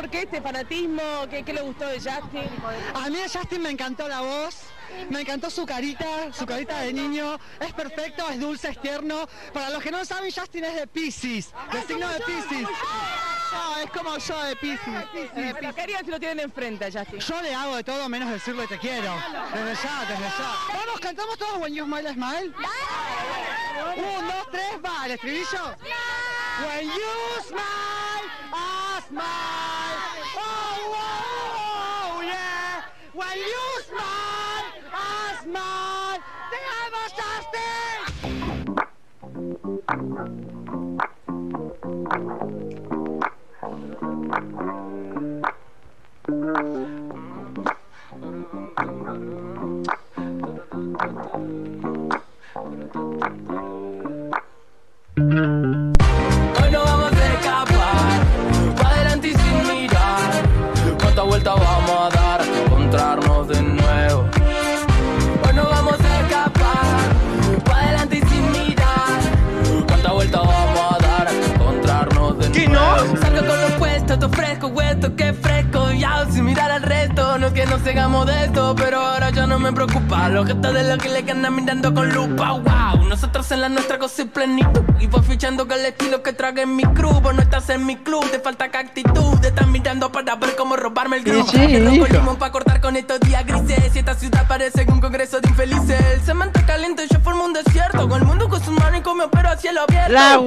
¿Por qué este fanatismo? ¿Qué, qué le gustó de Justin? A mí de Justin me encantó la voz, me encantó su carita, su carita de niño. Es perfecto, es dulce, es tierno. Para los que no saben, Justin es de Pisces, del signo de Pisces. Yo, es como yo de Pisces. Eh, pero ¿Qué harían si lo tienen enfrente a Justin? Yo le hago de todo menos decirle te quiero. Desde ya, desde ya. Vamos, cantamos todos When You Smile, Smile. Un, dos, tres, va, el estribillo. When you smile, I smile. Hoy fresco, huesto, que fresco. No que nos sigamos de esto, pero ahora ya no me preocupa. Los gestos de los que le andan mirando con lupa, wow. Nosotros en la nuestra cosa y plenitud. Y voy fichando con el estilo que trague en mi crew. Vos no estás en mi club, te falta que actitud. Te están mirando para ver cómo robarme el grupo. el limón para cortar con estos días grises. Y esta ciudad parece un congreso de infelices. El cemento caliente, yo formo un desierto. Con el mundo con sus manos y con mi pero a cielo abierto. La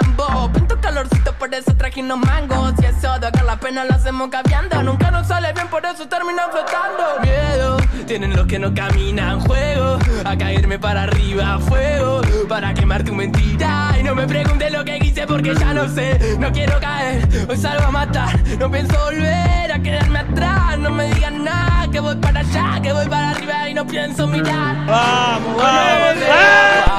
Lambo. Pinto calorcito, por eso traje unos mangos. Y eso de acá la pena lo hacemos cambiando. Nunca nos sale bien, por eso termina flotando. Miedo, tienen los que no caminan. Juego a caerme para arriba, fuego. Para quemar tu mentira. Y no me preguntes lo que hice porque ya no sé. No quiero caer, hoy salgo a matar. No pienso volver a quedarme atrás. No me digan nada, que voy para allá, que voy para arriba y no pienso mirar. Vamos, Vamos, vamos.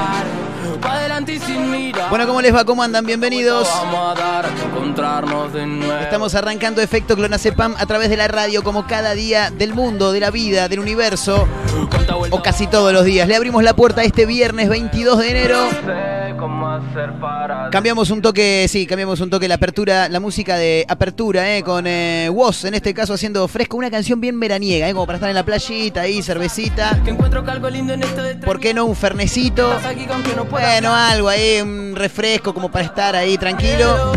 Bueno, ¿cómo les va? ¿Cómo andan? Bienvenidos. Vamos a dar hasta encontrarnos de nuevo. Estamos arrancando Efecto Clonacepam a través de la radio como cada día del mundo, de la vida, del universo o casi todos los días. Le abrimos la puerta este viernes 22 de enero. Cambiamos un toque, sí, cambiamos un toque la apertura, la música de apertura, eh, con eh, Woz, en este caso haciendo fresco, una canción bien veraniega, eh, como para estar en la playita ahí, cervecita. ¿Por qué no un fernecito? Bueno, algo ahí, un refresco como para estar ahí tranquilo.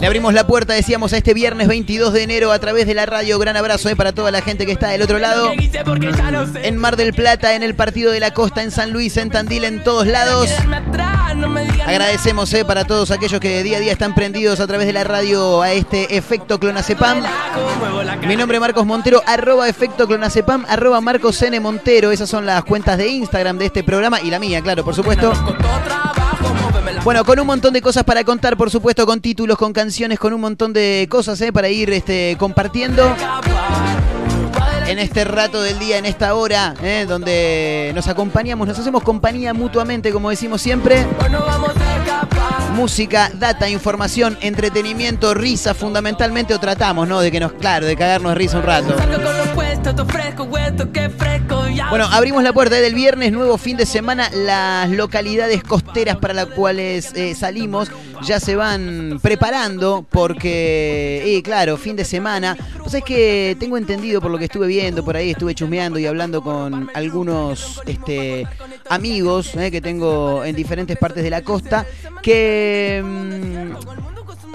Le abrimos la puerta, decíamos, a este viernes 22 de enero a través de la radio. Gran abrazo eh, para toda la gente que está del otro lado. En Mar del Plata, en el Partido de la Costa, en San Luis, en Tandil, en todos lados. Agradecemos eh, para todos aquellos que día a día están prendidos a través de la radio a este efecto cara. Mi nombre es Marcos Montero, arroba efecto clonacepam, arroba Marcos N. Montero. Esas son las cuentas de Instagram de este programa y la mía, claro, por supuesto. Bueno, con un montón de cosas para contar, por supuesto, con títulos, con canciones, con un montón de cosas eh, para ir este, compartiendo en este rato del día, en esta hora, eh, donde nos acompañamos, nos hacemos compañía mutuamente, como decimos siempre. Música, data, información, entretenimiento, risa, fundamentalmente, o tratamos, ¿no? De que nos, claro, de cagarnos risa un rato. Bueno, abrimos la puerta del viernes, nuevo fin de semana. Las localidades costeras para las cuales eh, salimos ya se van preparando porque, eh, claro, fin de semana. Pues es que tengo entendido por lo que estuve viendo por ahí, estuve chusmeando y hablando con algunos este, amigos eh, que tengo en diferentes partes de la costa, que mm,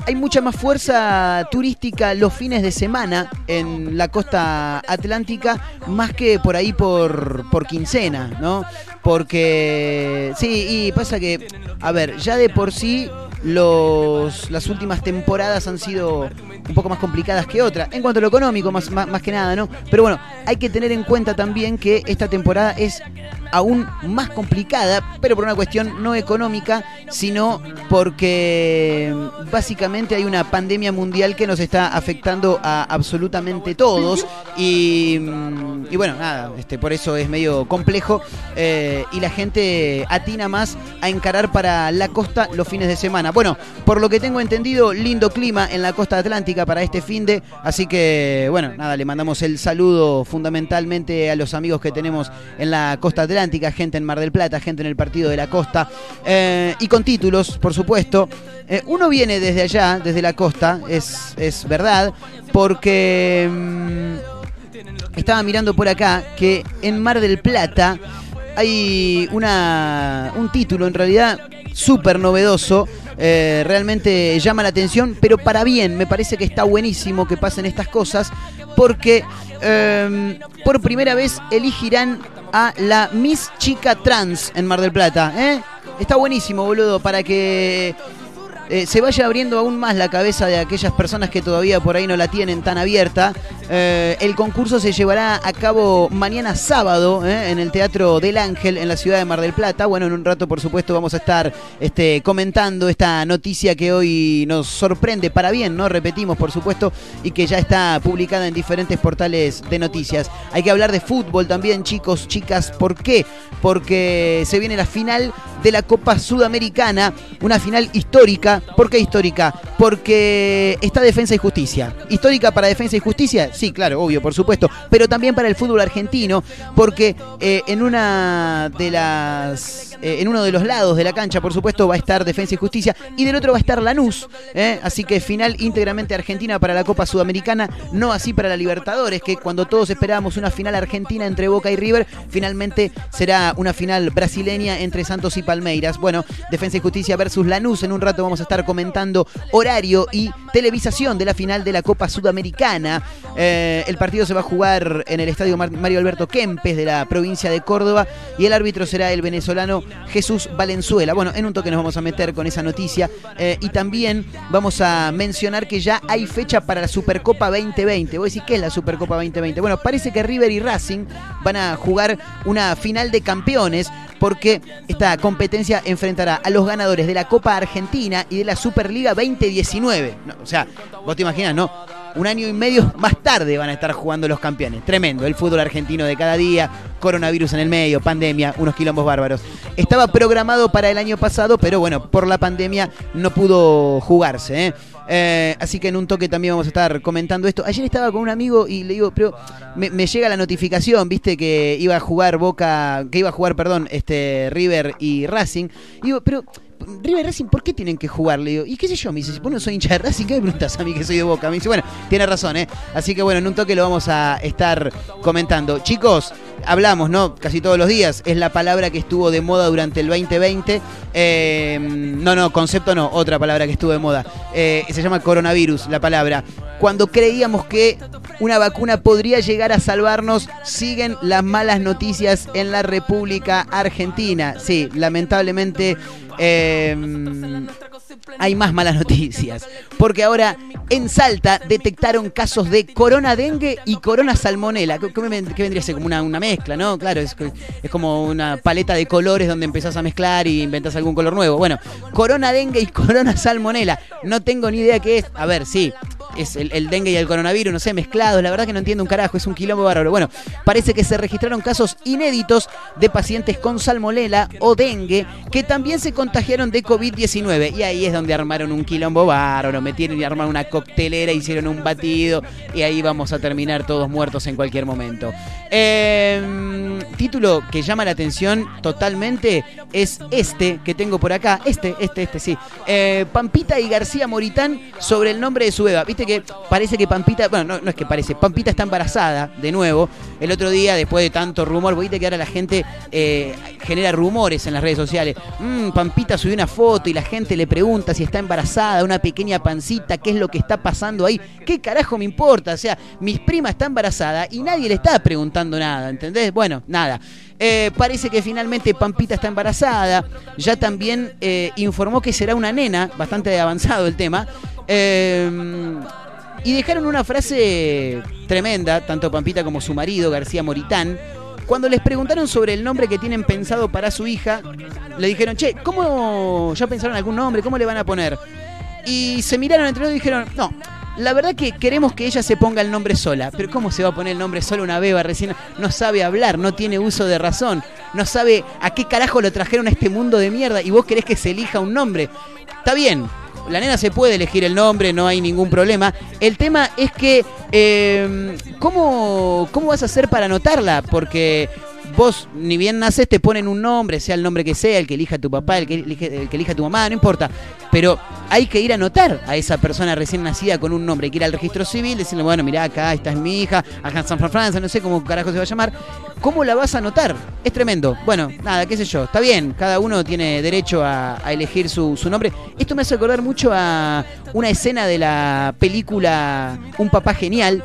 hay mucha más fuerza turística los fines de semana en la costa atlántica, más que por ahí por, por quincena, ¿no? Porque, sí, y pasa que, a ver, ya de por sí los, las últimas temporadas han sido un poco más complicadas que otras, en cuanto a lo económico, más, más, más que nada, ¿no? Pero bueno, hay que tener en cuenta también que esta temporada es aún más complicada, pero por una cuestión no económica, sino porque básicamente hay una pandemia mundial que nos está afectando a absolutamente todos y, mm, y bueno, nada, este, por eso es medio complejo eh, y la gente atina más a encarar para la costa los fines de semana. Bueno, por lo que tengo entendido, lindo clima en la costa atlántica para este fin de, así que bueno, nada, le mandamos el saludo fundamentalmente a los amigos que tenemos en la costa atlántica, gente en Mar del Plata, gente en el partido de la costa, eh, y con títulos, por supuesto. Eh, uno viene desde allá, desde la costa, es, es verdad, porque mm, estaba mirando por acá que en Mar del Plata hay una, un título en realidad súper novedoso. eh, realmente llama la atención, pero para bien, me parece que está buenísimo que pasen estas cosas, porque eh, por primera vez elegirán a la Miss Chica Trans en Mar del Plata. ¿eh? Está buenísimo, boludo, para que eh, se vaya abriendo aún más la cabeza de aquellas personas que todavía por ahí no la tienen tan abierta. Eh, el concurso se llevará a cabo mañana sábado eh, en el Teatro del Ángel en la ciudad de Mar del Plata. Bueno, en un rato por supuesto vamos a estar este, comentando esta noticia que hoy nos sorprende para bien, ¿no? Repetimos por supuesto y que ya está publicada en diferentes portales de noticias. Hay que hablar de fútbol también, chicos, chicas. ¿Por qué? Porque se viene la final de la Copa Sudamericana, una final histórica. ¿Por qué histórica? Porque está Defensa y Justicia. ¿Histórica para Defensa y Justicia? Sí, claro, obvio, por supuesto. Pero también para el fútbol argentino, porque eh, en una de las. eh, en uno de los lados de la cancha, por supuesto, va a estar Defensa y Justicia. Y del otro va a estar Lanús. ¿eh? Así que final íntegramente argentina para la Copa Sudamericana, no así para la Libertadores, que cuando todos esperábamos una final argentina entre Boca y River, finalmente será una final brasileña entre Santos y Palmeiras. Bueno, Defensa y Justicia versus Lanús. En un rato vamos a estar comentando y televisación de la final de la Copa Sudamericana. Eh, el partido se va a jugar en el estadio Mar- Mario Alberto Kempes de la provincia de Córdoba y el árbitro será el venezolano Jesús Valenzuela. Bueno, en un toque nos vamos a meter con esa noticia eh, y también vamos a mencionar que ya hay fecha para la Supercopa 2020. Vos decís, ¿qué es la Supercopa 2020? Bueno, parece que River y Racing van a jugar una final de campeones porque esta competencia enfrentará a los ganadores de la Copa Argentina y de la Superliga 2019. No, o sea, vos te imaginas, ¿no? Un año y medio más tarde van a estar jugando los campeones. Tremendo, el fútbol argentino de cada día, coronavirus en el medio, pandemia, unos quilombos bárbaros. Estaba programado para el año pasado, pero bueno, por la pandemia no pudo jugarse. ¿eh? Eh, así que en un toque también vamos a estar comentando esto. Ayer estaba con un amigo y le digo, pero me, me llega la notificación, viste, que iba a jugar Boca, que iba a jugar, perdón, este River y Racing. Y digo, pero River Racing, ¿por qué tienen que jugar? Le digo, y qué sé yo, me dice, si vos no soy hincha de Racing, ¿qué me preguntas a mí que soy de Boca? Me dice, bueno, tiene razón, ¿eh? Así que bueno, en un toque lo vamos a estar comentando. Chicos, hablamos, ¿no? Casi todos los días, es la palabra que estuvo de moda durante el 2020. Eh, no, no, concepto no, otra palabra que estuvo de moda. Eh, se llama coronavirus, la palabra. Cuando creíamos que una vacuna podría llegar a salvarnos, siguen las malas noticias en la República Argentina. Sí, lamentablemente eh, hay más malas noticias. Porque ahora en Salta detectaron casos de corona dengue y corona salmonela. ¿Qué, qué ven- qué vendría a ser? Como una, una mezcla, ¿no? Claro, es, es como una paleta de colores donde empezás a mezclar y inventás algún color nuevo. Bueno, corona dengue y corona salmonela. No tengo ni idea qué es. A ver, sí. Es el, el dengue y el coronavirus, no sé, mezclados. La verdad que no entiendo un carajo, es un quilombo bárbaro. Bueno, parece que se registraron casos inéditos de pacientes con salmonela o dengue que también se contagiaron de COVID-19. Y ahí es donde armaron un quilombo bárbaro, metieron y armaron una coctelera, hicieron un batido y ahí vamos a terminar todos muertos en cualquier momento. Eh, título que llama la atención totalmente es este que tengo por acá. Este, este, este, sí. Eh, Pampita y García Moritán sobre el nombre de su beba. Viste que parece que Pampita, bueno, no, no es que parece, Pampita está embarazada de nuevo. El otro día, después de tanto rumor, viste que ahora la gente eh, genera rumores en las redes sociales. Mm, Pampita subió una foto y la gente le pregunta si está embarazada, una pequeña pancita, qué es lo que está pasando ahí. ¿Qué carajo me importa? O sea, mis prima está embarazada y nadie le está preguntando nada, ¿entendés? Bueno, nada. Eh, parece que finalmente Pampita está embarazada. Ya también eh, informó que será una nena, bastante avanzado el tema. Eh, y dejaron una frase tremenda, tanto Pampita como su marido, García Moritán. Cuando les preguntaron sobre el nombre que tienen pensado para su hija, le dijeron, che, ¿cómo ya pensaron algún nombre? ¿Cómo le van a poner? Y se miraron entre ellos y dijeron, no, la verdad que queremos que ella se ponga el nombre sola. Pero ¿cómo se va a poner el nombre sola una beba recién? No sabe hablar, no tiene uso de razón, no sabe a qué carajo lo trajeron a este mundo de mierda y vos querés que se elija un nombre. Está bien, la nena se puede elegir el nombre, no hay ningún problema. El tema es que, eh, ¿cómo, ¿cómo vas a hacer para anotarla? Porque vos ni bien naces te ponen un nombre, sea el nombre que sea, el que elija tu papá, el que, el que elija tu mamá, no importa. Pero hay que ir a anotar a esa persona recién nacida con un nombre, hay que ir al registro civil, decirle, bueno, mirá, acá, esta es mi hija, acá en San Francisco, no sé cómo carajo se va a llamar. ¿Cómo la vas a anotar? Es tremendo. Bueno, nada, qué sé yo, está bien, cada uno tiene derecho a, elegir su, su nombre. Esto me hace acordar mucho a una escena de la película Un papá genial,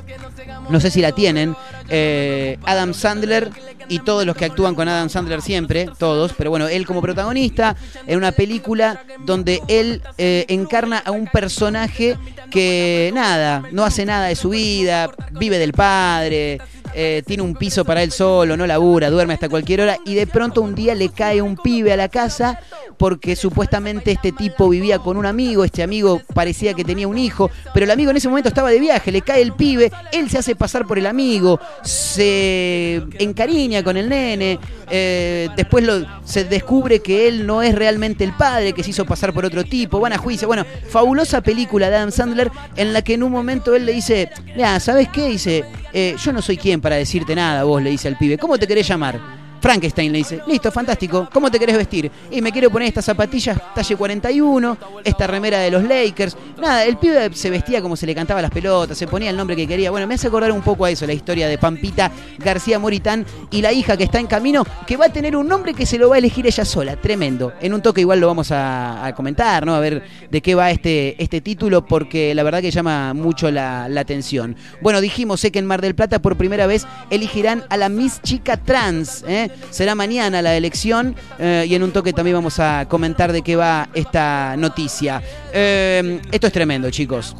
no sé si la tienen, eh, Adam Sandler y todos los que actúan con Adam Sandler siempre, todos, pero bueno, él como protagonista en una película donde él eh, encarna a un personaje que nada, no hace nada de su vida, vive del padre, eh, tiene un piso para él solo, no labura, duerme hasta cualquier hora y de pronto un día le cae un pibe a la casa porque supuestamente este tipo vivía con un amigo, este amigo parecía que tenía un hijo, pero el amigo en ese momento estaba de viaje, le cae el pibe, él se hace pasar por el amigo, se encariña con el nene, eh, después se descubre que él no es realmente el padre, que se hizo pasar por otro tipo, van a juicio, bueno, fabulosa película de Adam Sandler en la que en un momento él le dice, mira, ¿sabes qué? Dice, eh, yo no soy quien para decirte nada, vos le dice al pibe, ¿cómo te querés llamar? Frankenstein le dice, listo, fantástico, ¿cómo te querés vestir? Y me quiero poner estas zapatillas talle 41, esta remera de los Lakers. Nada, el pibe se vestía como se le cantaba las pelotas, se ponía el nombre que quería. Bueno, me hace acordar un poco a eso, la historia de Pampita García Moritán y la hija que está en camino, que va a tener un nombre que se lo va a elegir ella sola, tremendo. En un toque igual lo vamos a, comentar, ¿no? A ver de qué va este, este título, porque la verdad que llama mucho la, atención. Bueno, dijimos, sé que en Mar del Plata por primera vez elegirán a la Miss Chica Trans, ¿eh? Será mañana la elección eh, y en un toque también vamos a comentar de qué va esta noticia. Eh, esto es tremendo, chicos.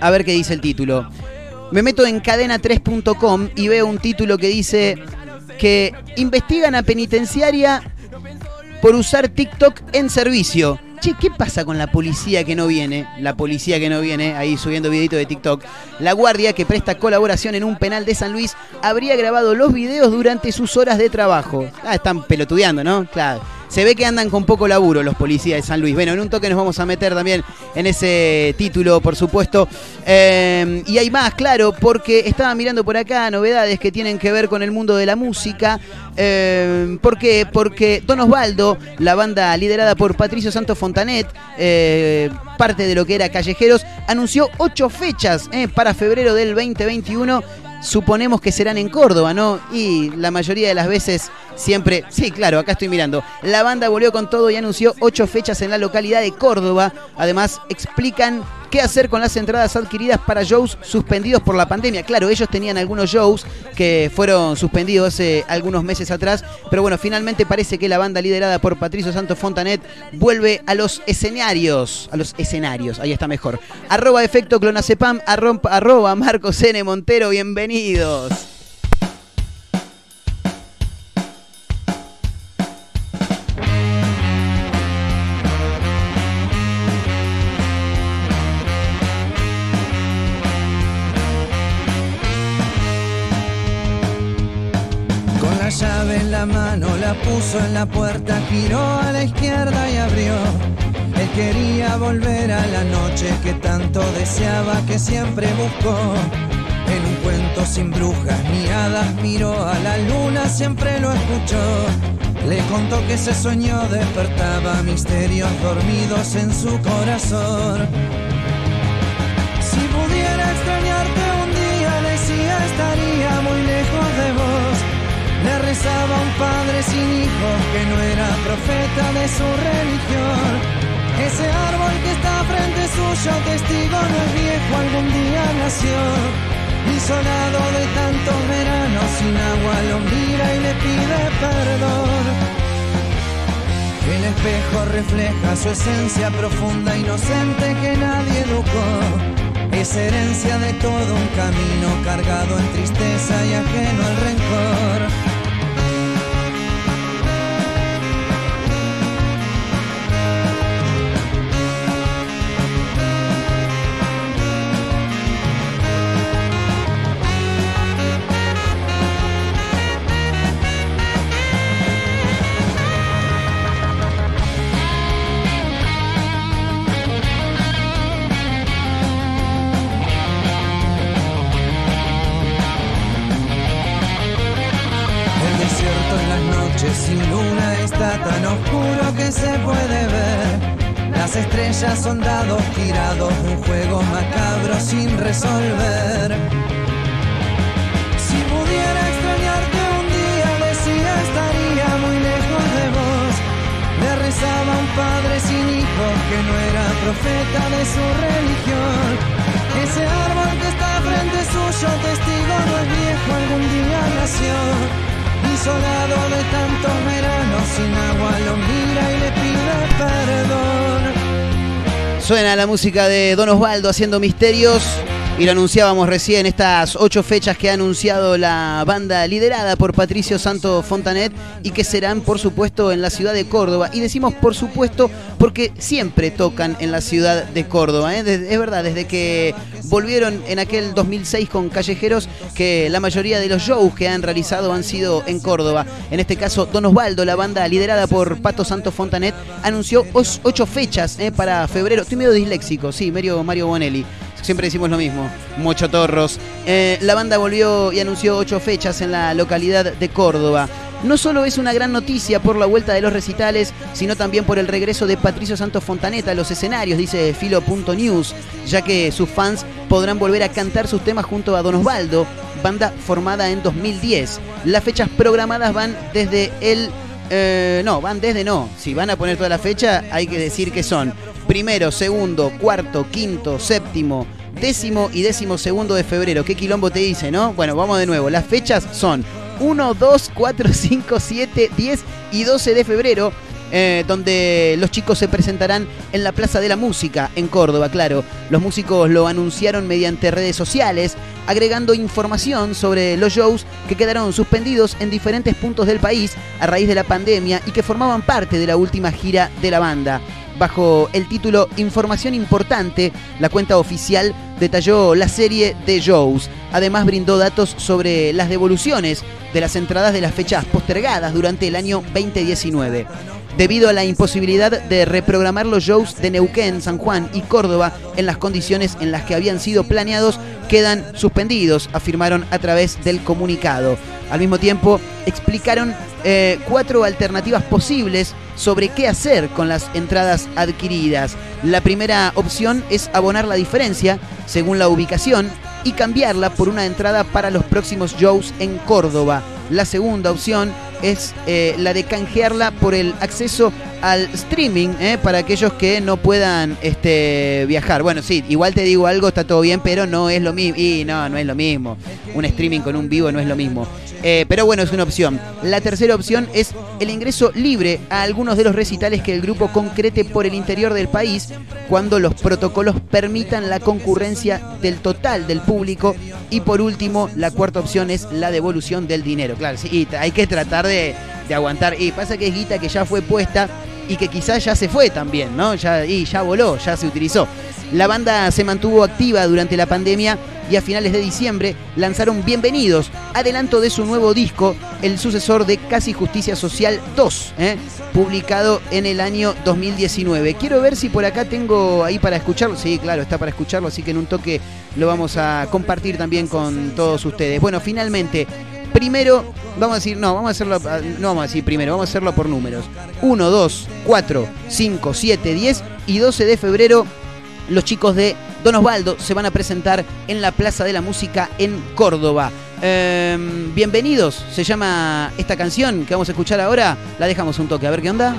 A ver qué dice el título. Me meto en cadena3.com y veo un título que dice que investigan a penitenciaria por usar TikTok en servicio. Che, ¿qué pasa con la policía que no viene? La policía que no viene, ahí subiendo videitos de TikTok. La guardia que presta colaboración en un penal de San Luis habría grabado los videos durante sus horas de trabajo. Ah, están pelotudeando, ¿no? Claro. Se ve que andan con poco laburo los policías de San Luis. Bueno, en un toque nos vamos a meter también en ese título, por supuesto. Eh, y hay más, claro, porque estaba mirando por acá novedades que tienen que ver con el mundo de la música. Eh, ¿Por qué? Porque Don Osvaldo, la banda liderada por Patricio Santos Fontanet, eh, parte de lo que era Callejeros, anunció ocho fechas para febrero del 2021 suponemos que serán en Córdoba, ¿no? Y la mayoría de las veces siempre, sí, claro, acá estoy mirando. La banda volvió con todo y anunció ocho fechas en la localidad de Córdoba. Además, explican qué hacer con las entradas adquiridas para shows suspendidos por la pandemia. Claro, ellos tenían algunos shows que fueron suspendidos hace algunos meses atrás, pero bueno, finalmente parece que la banda liderada por Patricio Santos Fontanet vuelve a los escenarios, a los escenarios, ahí está mejor. Arroba efecto clonacepam, arroba Marcos N. Montero, bienvenidos. Puso en la puerta, giró a la izquierda y abrió. Él quería volver a la noche que tanto deseaba, que siempre buscó. En un cuento sin brujas ni hadas miró a la luna, siempre lo escuchó. Le contó que ese sueño despertaba misterios dormidos en su corazón. Si Un padre sin hijos que no era profeta de su religión. Ese árbol que está frente suyo, testigo no es viejo, algún día nació. Isolado de tantos veranos, sin agua lo mira y le pide perdón. El espejo refleja su esencia profunda, inocente que nadie educó. Es herencia de todo un camino cargado en tristeza y ajeno al rencor. Suena la música de Don Osvaldo haciendo misterios. Y lo anunciábamos recién, estas ocho fechas que ha anunciado la banda liderada por Patricio Santo Fontanet y que serán, por supuesto, en la ciudad de Córdoba. Y decimos, por supuesto, porque siempre tocan en la ciudad de Córdoba. ¿eh? Es verdad, desde que volvieron en aquel 2006 con Callejeros, que la mayoría de los shows que han realizado han sido en Córdoba. En este caso, Don Osvaldo, la banda liderada por Pato Santo Fontanet, anunció ocho fechas ¿eh? para febrero. Estoy medio disléxico, sí, Mario, Mario Bonelli. Siempre decimos lo mismo, mochotorros. Eh, la banda volvió y anunció ocho fechas en la localidad de Córdoba. No solo es una gran noticia por la vuelta de los recitales, sino también por el regreso de Patricio Santos Fontaneta a los escenarios, dice Filo.news, ya que sus fans podrán volver a cantar sus temas junto a Don Osvaldo, banda formada en 2010. Las fechas programadas van desde el... Eh, no, van desde no. Si van a poner toda la fecha, hay que decir que son primero, segundo, cuarto, quinto, séptimo, décimo y décimo segundo de febrero. ¿Qué quilombo te dice, no? Bueno, vamos de nuevo. Las fechas son 1, 2, 4, 5, 7, 10 y 12 de febrero. Eh, donde los chicos se presentarán en la Plaza de la Música, en Córdoba, claro. Los músicos lo anunciaron mediante redes sociales, agregando información sobre los shows que quedaron suspendidos en diferentes puntos del país a raíz de la pandemia y que formaban parte de la última gira de la banda. Bajo el título Información Importante, la cuenta oficial detalló la serie de shows. Además brindó datos sobre las devoluciones de las entradas de las fechas postergadas durante el año 2019. Debido a la imposibilidad de reprogramar los shows de Neuquén, San Juan y Córdoba en las condiciones en las que habían sido planeados, quedan suspendidos, afirmaron a través del comunicado. Al mismo tiempo, explicaron eh, cuatro alternativas posibles sobre qué hacer con las entradas adquiridas. La primera opción es abonar la diferencia según la ubicación y cambiarla por una entrada para los próximos shows en Córdoba. La segunda opción es eh, la de canjearla por el acceso al streaming eh, para aquellos que no puedan este, viajar. Bueno, sí, igual te digo algo, está todo bien, pero no es lo mismo. Y no, no es lo mismo. Un streaming con un vivo no es lo mismo. Eh, pero bueno, es una opción. La tercera opción es el ingreso libre a algunos de los recitales que el grupo concrete por el interior del país cuando los protocolos permitan la concurrencia del total del público. Y por último, la cuarta opción es la devolución del dinero. Claro, sí, hay que tratar de, de aguantar. Y pasa que es guita que ya fue puesta y que quizás ya se fue también, ¿no? Ya, y ya voló, ya se utilizó. La banda se mantuvo activa durante la pandemia y a finales de diciembre lanzaron Bienvenidos, adelanto de su nuevo disco, el sucesor de Casi Justicia Social 2, ¿eh? publicado en el año 2019. Quiero ver si por acá tengo ahí para escucharlo. Sí, claro, está para escucharlo, así que en un toque lo vamos a compartir también con todos ustedes. Bueno, finalmente, primero, vamos a decir, no, vamos a hacerlo, no vamos a decir primero, vamos a hacerlo por números. 1, 2, 4, 5, 7, 10 y 12 de febrero los chicos de Don Osvaldo se van a presentar en la Plaza de la Música en Córdoba. Em, bienvenidos, se llama esta canción que vamos a escuchar ahora. La dejamos un toque, a ver qué onda.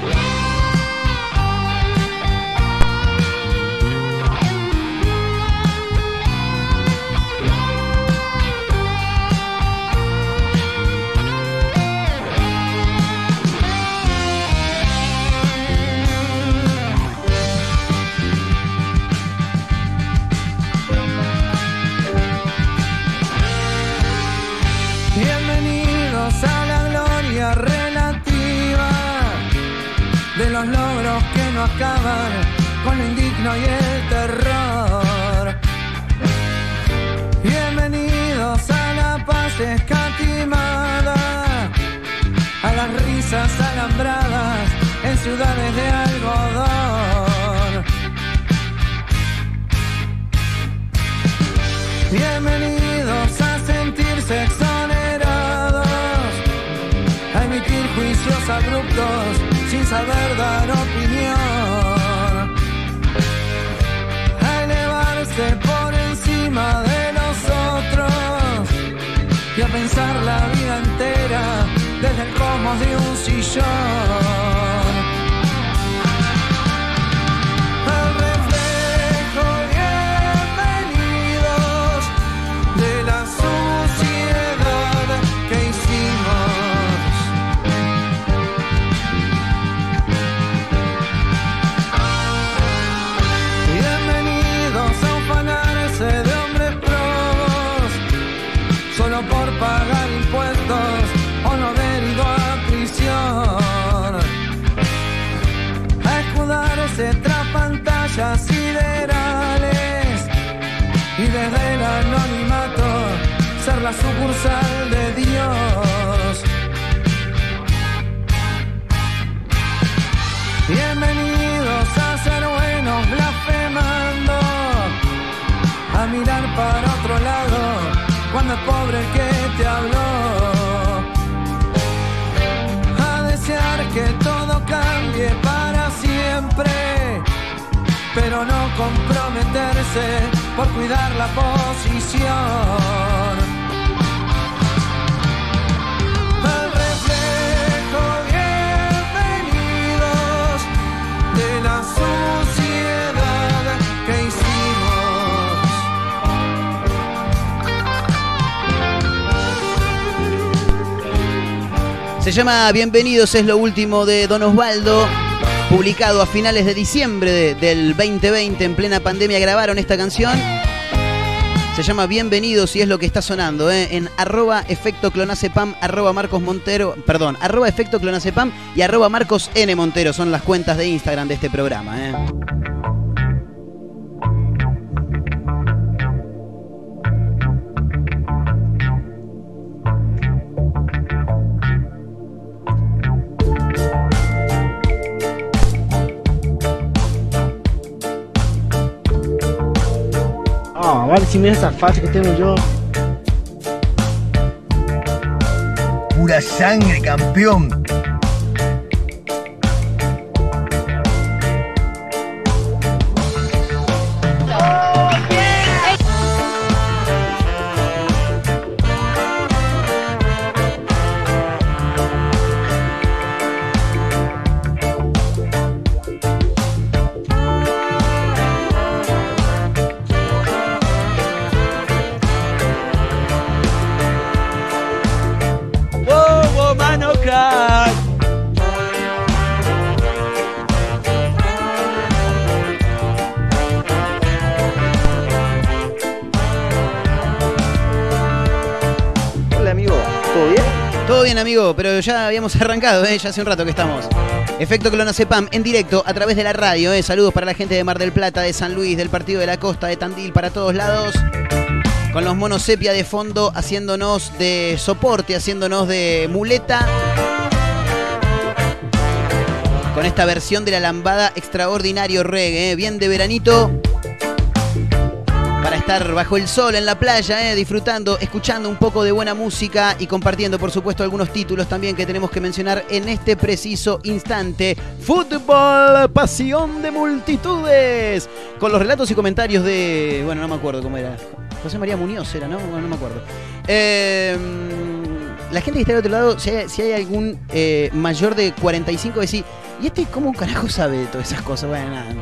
Y el terror. Bienvenidos a la paz escatimada, a las risas alambradas en ciudades de algodón. Bienvenidos a sentirse exonerados, a emitir juicios abruptos sin saber dar desde el cómodo sucursal de Dios Bienvenidos a ser buenos blasfemando, a mirar para otro lado cuando es pobre el que te habló, a desear que todo cambie para siempre, pero no comprometerse por cuidar la posición. Se llama Bienvenidos, es lo último de Don Osvaldo. Publicado a finales de diciembre de- del 2020, en plena pandemia, grabaron esta canción. Se llama Bienvenidos y es lo que está sonando ¿eh? en arroba efecto clonacepam, arroba Marcos Montero, perdón, arroba efecto clonacepam y arroba Marcos N Montero son las cuentas de Instagram de este programa. ¿eh? Vale, si mira esa fase que tengo yo. Pura sangre, campeón. Amigo, pero ya habíamos arrancado, ¿eh? ya hace un rato que estamos. Efecto Clonacepam en directo a través de la radio. ¿eh? Saludos para la gente de Mar del Plata, de San Luis, del Partido de la Costa, de Tandil, para todos lados. Con los monos sepia de fondo haciéndonos de soporte, haciéndonos de muleta. Con esta versión de la lambada extraordinario reggae, ¿eh? bien de veranito. Estar bajo el sol en la playa, ¿eh? disfrutando, escuchando un poco de buena música y compartiendo, por supuesto, algunos títulos también que tenemos que mencionar en este preciso instante. Fútbol, pasión de multitudes. Con los relatos y comentarios de. Bueno, no me acuerdo cómo era. José María Muñoz era, ¿no? Bueno, no me acuerdo. Eh, la gente que está del otro lado, si hay, algún eh, mayor de 45, decir, ¿y este cómo carajo sabe de todas esas cosas? Bueno, nada.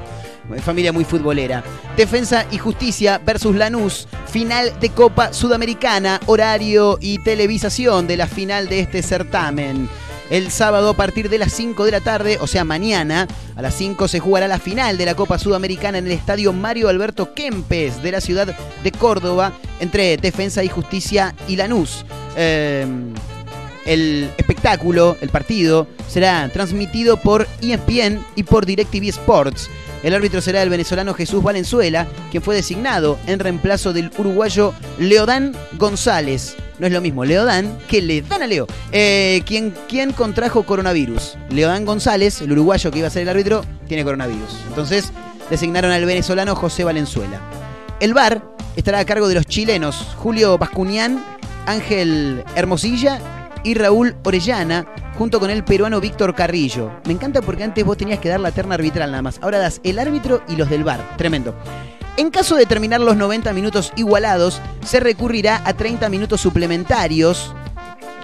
Familia muy futbolera. Defensa y Justicia versus Lanús. Final de Copa Sudamericana. Horario y televisación de la final de este certamen. El sábado a partir de las 5 de la tarde, o sea mañana, a las 5 se jugará la final de la Copa Sudamericana en el estadio Mario Alberto Kempes de la ciudad de Córdoba entre Defensa y Justicia y Lanús. Eh, el espectáculo, el partido, será transmitido por ESPN y por DirecTV Sports. El árbitro será el venezolano Jesús Valenzuela, quien fue designado en reemplazo del uruguayo Leodán González. No es lo mismo Leodán que le dan a Leo. Eh, quien contrajo coronavirus. Leodán González, el uruguayo que iba a ser el árbitro, tiene coronavirus. Entonces designaron al venezolano José Valenzuela. El VAR estará a cargo de los chilenos Julio Bascunián, Ángel Hermosilla y Raúl Orellana, junto con el peruano Víctor Carrillo. Me encanta porque antes vos tenías que dar la terna arbitral nada más. Ahora das el árbitro y los del VAR. Tremendo. En caso de terminar los 90 minutos igualados, se recurrirá a 30 minutos suplementarios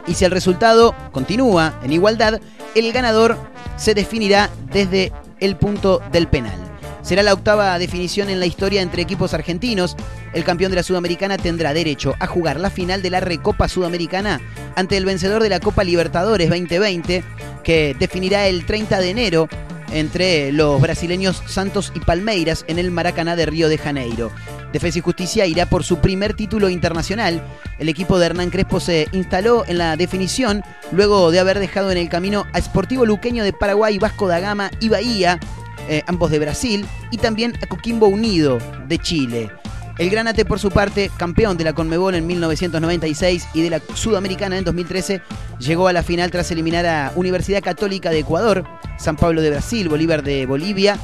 y si el resultado continúa en igualdad, el ganador se definirá desde el punto del penal. Será la octava definición en la historia entre equipos argentinos. El campeón de la Sudamericana tendrá derecho a jugar la final de la Recopa Sudamericana ante el vencedor de la Copa Libertadores 2020, que definirá el 30 de enero entre los brasileños Santos y Palmeiras en el Maracaná de Río de Janeiro. Defensa y Justicia irá por su primer título internacional. El equipo de Hernán Crespo se instaló en la definición luego de haber dejado en el camino a Sportivo Luqueño de Paraguay, Vasco da Gama y Bahía, eh, ambos de Brasil, y también a Coquimbo Unido de Chile. El Granate, por su parte, campeón de la Conmebol en 1996 y de la Sudamericana en 2013, llegó a la final tras eliminar a Universidad Católica de Ecuador, San Pablo de Brasil, Bolívar de Bolivia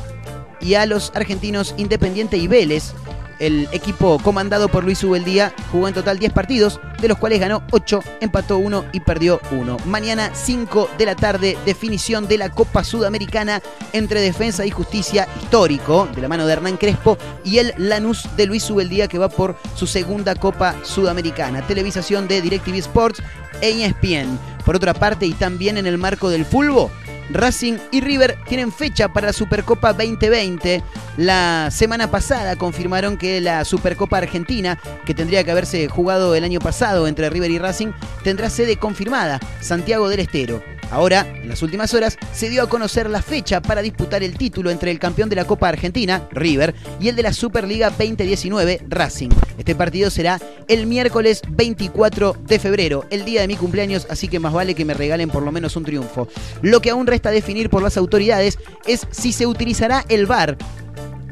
y a los argentinos Independiente y Vélez. El equipo comandado por Luis Ubeldía jugó en total 10 partidos, de los cuales ganó 8, empató 1 y perdió 1. Mañana 5 de la tarde, definición de la Copa Sudamericana entre Defensa y Justicia histórico, de la mano de Hernán Crespo, y el Lanús de Luis Ubeldía que va por su segunda Copa Sudamericana. Televisación de DirecTV Sports e ESPN. Por otra parte, y también en el marco del fútbol, Racing y River tienen fecha para la Supercopa 2020. La semana pasada confirmaron que la Supercopa Argentina, que tendría que haberse jugado el año pasado entre River y Racing, tendrá sede confirmada, Santiago del Estero. Ahora, en las últimas horas, se dio a conocer la fecha para disputar el título entre el campeón de la Copa Argentina, River, y el de la Superliga 2019, Racing. Este partido será el miércoles 24 de febrero, el día de mi cumpleaños, así que más vale que me regalen por lo menos un triunfo. Lo que aún resta definir por las autoridades es si se utilizará el VAR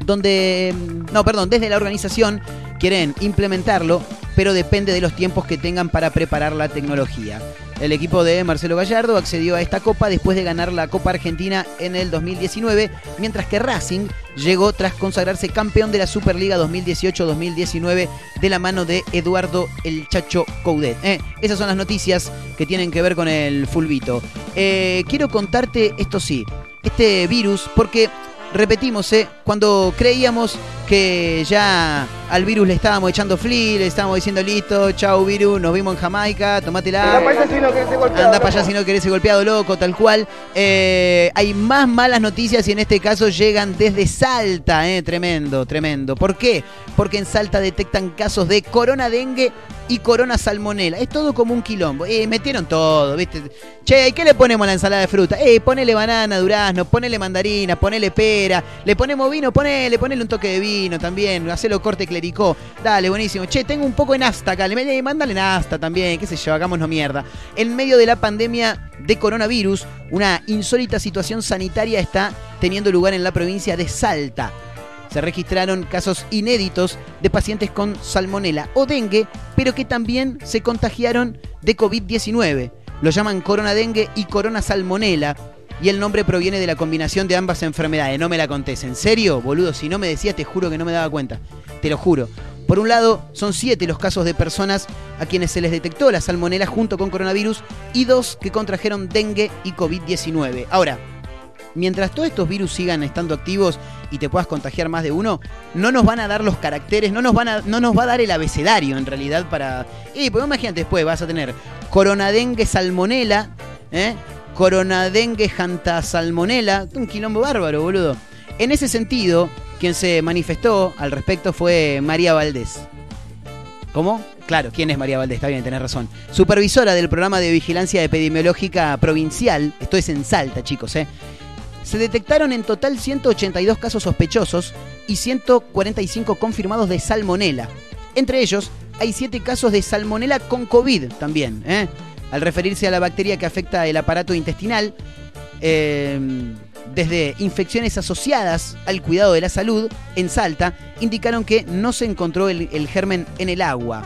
donde, no, perdón, desde la organización quieren implementarlo, pero depende de los tiempos que tengan para preparar la tecnología. El equipo de Marcelo Gallardo accedió a esta copa después de ganar la Copa Argentina en el 2019, mientras que Racing llegó tras consagrarse campeón de la Superliga 2018-2019 de la mano de Eduardo El Chacho Coudet. Eh, esas son las noticias que tienen que ver con el fulbito. Eh, quiero contarte, esto sí, este virus, porque repetimos, eh, cuando creíamos que ya al virus le estábamos echando fli, le estábamos diciendo listo, chau virus, nos vimos en Jamaica, tomátela. Anda para allá si no querés ser golpeado. Anda para allá si no querés ser golpeado, loco, tal cual. Eh, hay más malas noticias y en este caso llegan desde Salta, eh, tremendo, tremendo. ¿Por qué? Porque en Salta detectan casos de corona dengue y corona salmonela. Es todo como un quilombo. Eh, metieron todo, ¿viste? Che, ¿y qué le ponemos a la ensalada de fruta? Eh, ponele banana, durazno, ponele mandarina, ponele pera, le ponemos vino, ponele, ponele un toque de vino también, hacelo corte clericó. Dale, buenísimo. Che, tengo un poco de nafta acá, le mándale nafta también, qué sé yo, hagámonos mierda. En medio de la pandemia de coronavirus, una insólita situación sanitaria está teniendo lugar en la provincia de Salta se registraron casos inéditos de pacientes con salmonela o dengue, pero que también se contagiaron de COVID-19. Lo llaman corona dengue y corona salmonela. Y el nombre proviene de la combinación de ambas enfermedades. No me la contés. ¿En serio, boludo? Si no me decías, te juro que no me daba cuenta. Te lo juro. Por un lado, son siete los casos de personas a quienes se les detectó la salmonela junto con coronavirus y dos que contrajeron dengue y COVID-19. Ahora, mientras todos estos virus sigan estando activos y te puedas contagiar más de uno, no nos van a dar los caracteres, no nos, van a, no nos va a dar el abecedario en realidad para... Y pues imagínate después, vas a tener coronadengue salmonela, ¿eh? Coronadengue janta salmonela, un quilombo bárbaro, boludo. En ese sentido, quien se manifestó al respecto fue María Valdés. ¿Cómo? Claro, ¿quién es María Valdés? Está bien, tenés razón. Supervisora del programa de vigilancia epidemiológica provincial, esto es en Salta, chicos, ¿eh? Se detectaron en total 182 casos sospechosos y 145 confirmados de salmonela. Entre ellos, hay 7 casos de salmonela con COVID también. ¿eh? Al referirse a la bacteria que afecta el aparato intestinal, eh, desde infecciones asociadas al cuidado de la salud en Salta, indicaron que no se encontró el, el germen en el agua.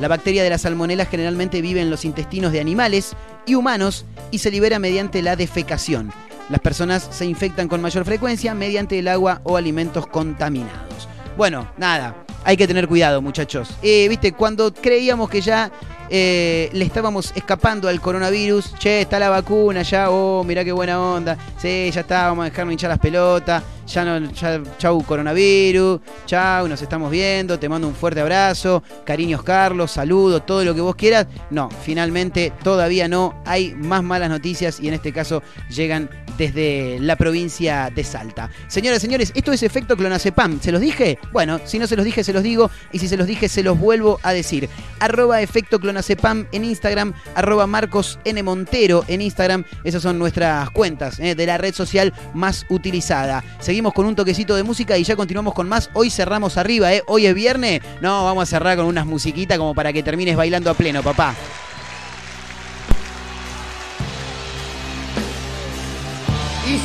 La bacteria de la salmonela generalmente vive en los intestinos de animales y humanos y se libera mediante la defecación. Las personas se infectan con mayor frecuencia mediante el agua o alimentos contaminados. Bueno, nada, hay que tener cuidado, muchachos. Eh, Viste, cuando creíamos que ya eh, le estábamos escapando al coronavirus, che, está la vacuna ya, oh, mirá qué buena onda, sí, ya está, vamos a dejarnos hinchar las pelotas, ya no, ya, chau coronavirus, chau, nos estamos viendo, te mando un fuerte abrazo, cariños Carlos, saludos, todo lo que vos quieras. No, finalmente todavía no, hay más malas noticias y en este caso llegan desde la provincia de Salta. Señoras y señores, esto es efecto clonazepam. ¿Se los dije? Bueno, si no se los dije, se los digo. Y si se los dije, se los vuelvo a decir. Arroba efecto clonazepam en Instagram, arroba Marcos N. Montero en Instagram. Esas son nuestras cuentas eh, de la red social más utilizada. Seguimos con un toquecito de música y ya continuamos con más. Hoy cerramos arriba, ¿eh? Hoy es viernes. No, vamos a cerrar con unas musiquitas como para que termines bailando a pleno, papá.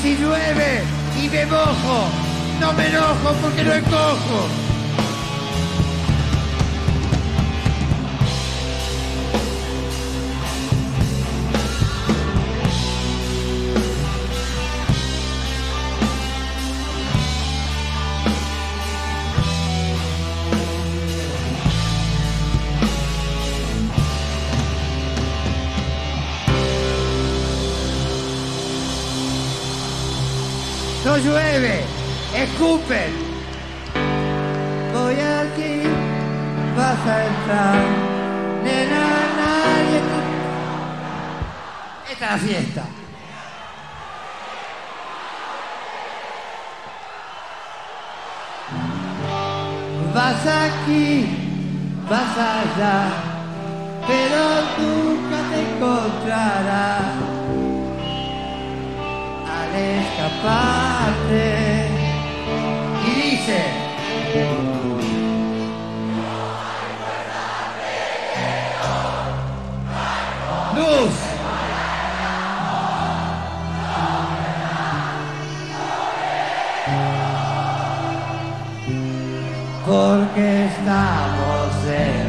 Si llueve y me mojo, no me enojo porque no encojo. Escupen. Voy aquí, vas a entrar. Nena, nadie. Esta es la fiesta. Vas aquí, vas allá, pero nunca te encontrarás al escaparte. Luz. Porque estamos en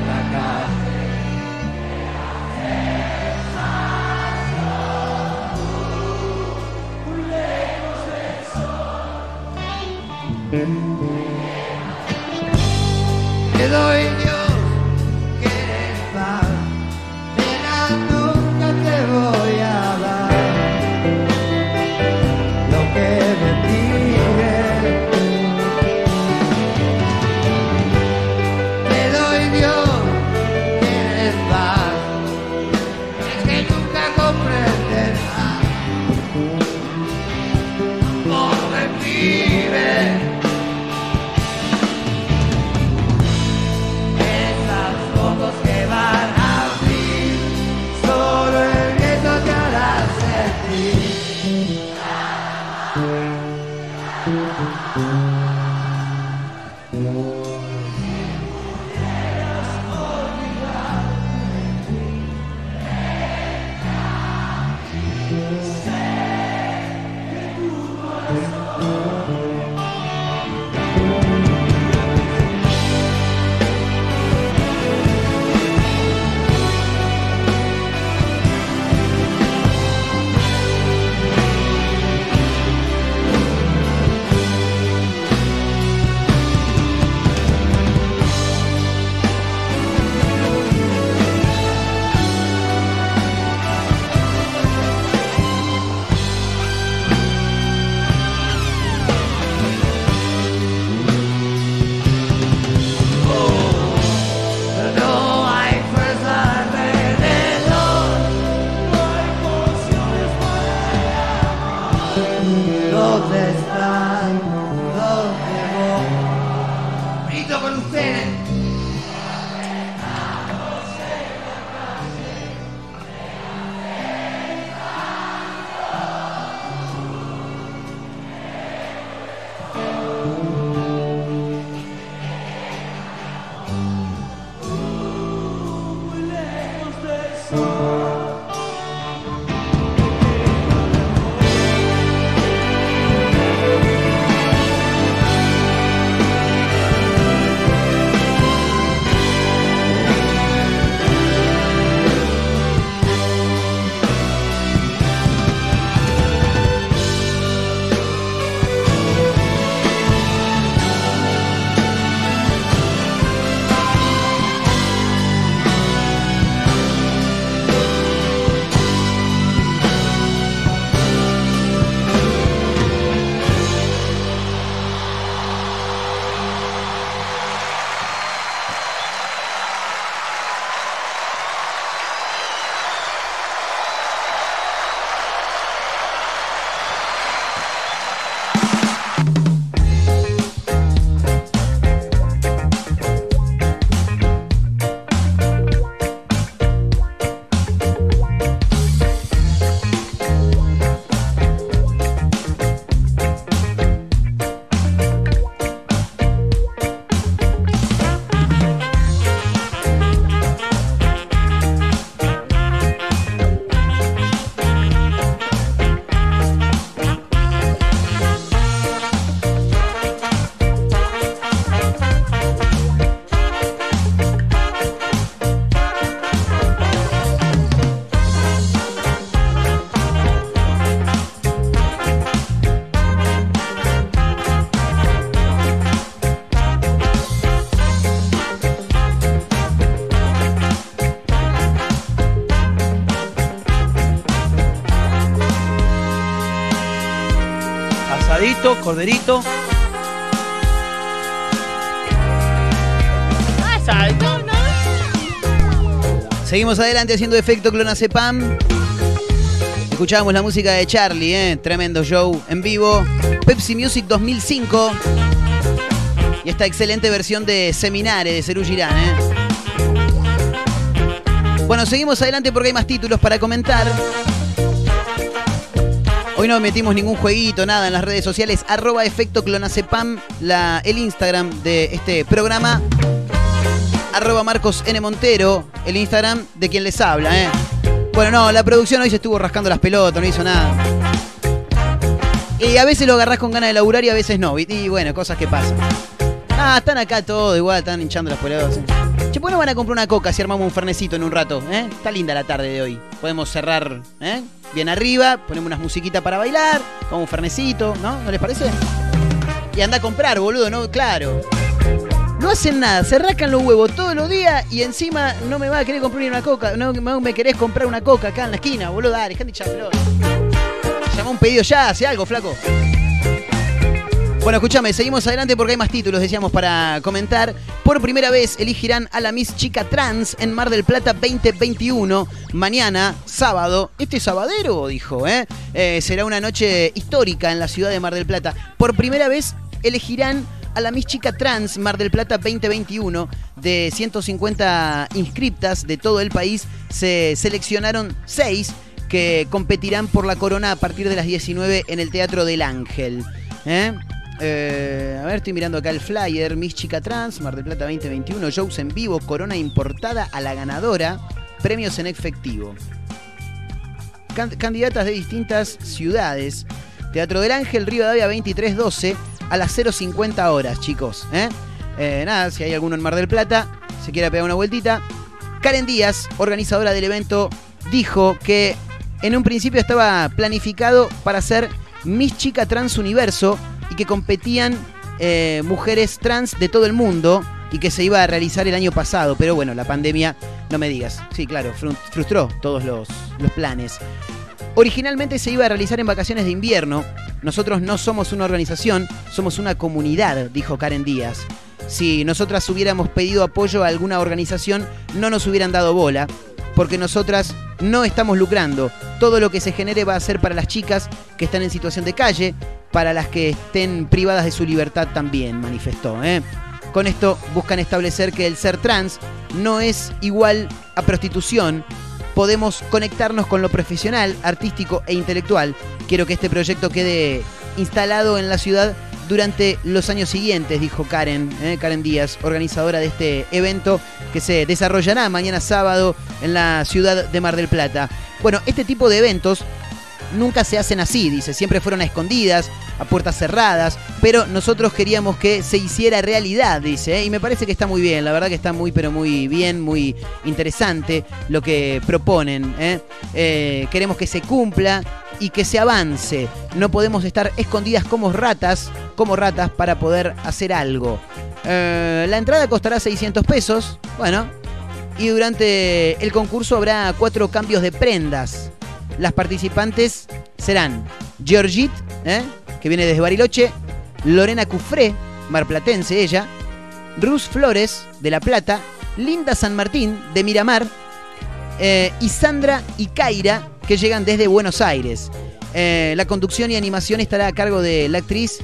¿Dónde corderito. Seguimos adelante haciendo efecto clonazepam. Escuchábamos la música de Charlie, ¿eh? tremendo show en vivo. Pepsi Music 2005. Y esta excelente versión de Seminare de Cerú Girán. ¿eh? Bueno, seguimos adelante porque hay más títulos para comentar. Hoy no metimos ningún jueguito, nada en las redes sociales. Arroba efecto clonazepam, la, el Instagram de este programa. Arroba Marcos N. Montero, el Instagram de quien les habla, ¿eh? Bueno, no, la producción hoy se estuvo rascando las pelotas, no hizo nada. Y a veces lo agarrás con ganas de laburar y a veces no. Y, y bueno, cosas que pasan. Ah, están acá todos igual, están hinchando las pelotas. Che, ¿por qué no van a comprar una coca si armamos un fernecito en un rato? ¿eh? Está linda la tarde de hoy. Podemos cerrar ¿eh? bien arriba, ponemos unas musiquitas para bailar, con un fernecito, ¿no? ¿No les parece? Y anda a comprar, boludo, ¿no? Claro. No hacen nada, se rascan los huevos todos los días y encima no me va a querer comprar una coca. No me querés comprar una coca acá en la esquina, boludo. Dale, pelota. Llama un pedido ya, hace algo, flaco. Bueno, escúchame, seguimos adelante porque hay más títulos, decíamos, para comentar. Por primera vez elegirán a la Miss Chica Trans en Mar del Plata 2021. Mañana, sábado. Este sabadero, dijo, ¿eh? Eh, será una noche histórica en la ciudad de Mar del Plata. Por primera vez elegirán a la Miss Chica Trans Mar del Plata 2021. De 150 inscriptas de todo el país, se seleccionaron 6 que competirán por la corona a partir de las 19 en el Teatro del Ángel. ¿eh? Eh, a ver, estoy mirando acá el flyer. Miss Chica Trans, Mar del Plata 2021, shows en vivo, corona importada a la ganadora, premios en efectivo. Can- candidatas de distintas ciudades. Teatro del Ángel, Río Davia 2312, a las 0.50 horas, chicos. ¿eh? Eh, nada, si hay alguno en Mar del Plata, se quiera pegar una vueltita. Karen Díaz, organizadora del evento, dijo que en un principio estaba planificado para ser Miss Chica Trans Universo y que competían eh, mujeres trans de todo el mundo y que se iba a realizar el año pasado. Pero bueno, la pandemia, no me digas. Sí, claro, fru- frustró todos los, los planes. Originalmente se iba a realizar en vacaciones de invierno. Nosotros no somos una organización, somos una comunidad, dijo Karen Díaz. Si nosotras hubiéramos pedido apoyo a alguna organización, no nos hubieran dado bola, porque nosotras no estamos lucrando. Todo lo que se genere va a ser para las chicas que están en situación de calle, para las que estén privadas de su libertad también, manifestó. ¿eh? Con esto buscan establecer que el ser trans no es igual a prostitución. Podemos conectarnos con lo profesional, artístico e intelectual. Quiero que este proyecto quede instalado en la ciudad durante los años siguientes, dijo Karen, ¿eh? Karen Díaz, organizadora de este evento que se desarrollará mañana sábado en la ciudad de Mar del Plata. Bueno, este tipo de eventos nunca se hacen así, dice, siempre fueron a escondidas, a puertas cerradas, pero nosotros queríamos que se hiciera realidad, dice, ¿eh? y me parece que está muy bien, la verdad que está muy, pero muy bien, muy interesante lo que proponen. ¿eh? Eh, queremos que se cumpla y que se avance. No podemos estar escondidas como ratas, como ratas para poder hacer algo. La entrada costará 600 pesos, bueno, y durante el concurso habrá cuatro cambios de prendas. Las participantes serán Georgette, ¿eh? que viene desde Bariloche, Lorena Cufré, marplatense ella, Rus Flores, de La Plata, Linda San Martín, de Miramar, eh, y Sandra y Kaira, que llegan desde Buenos Aires. Eh, la conducción y animación estará a cargo de la actriz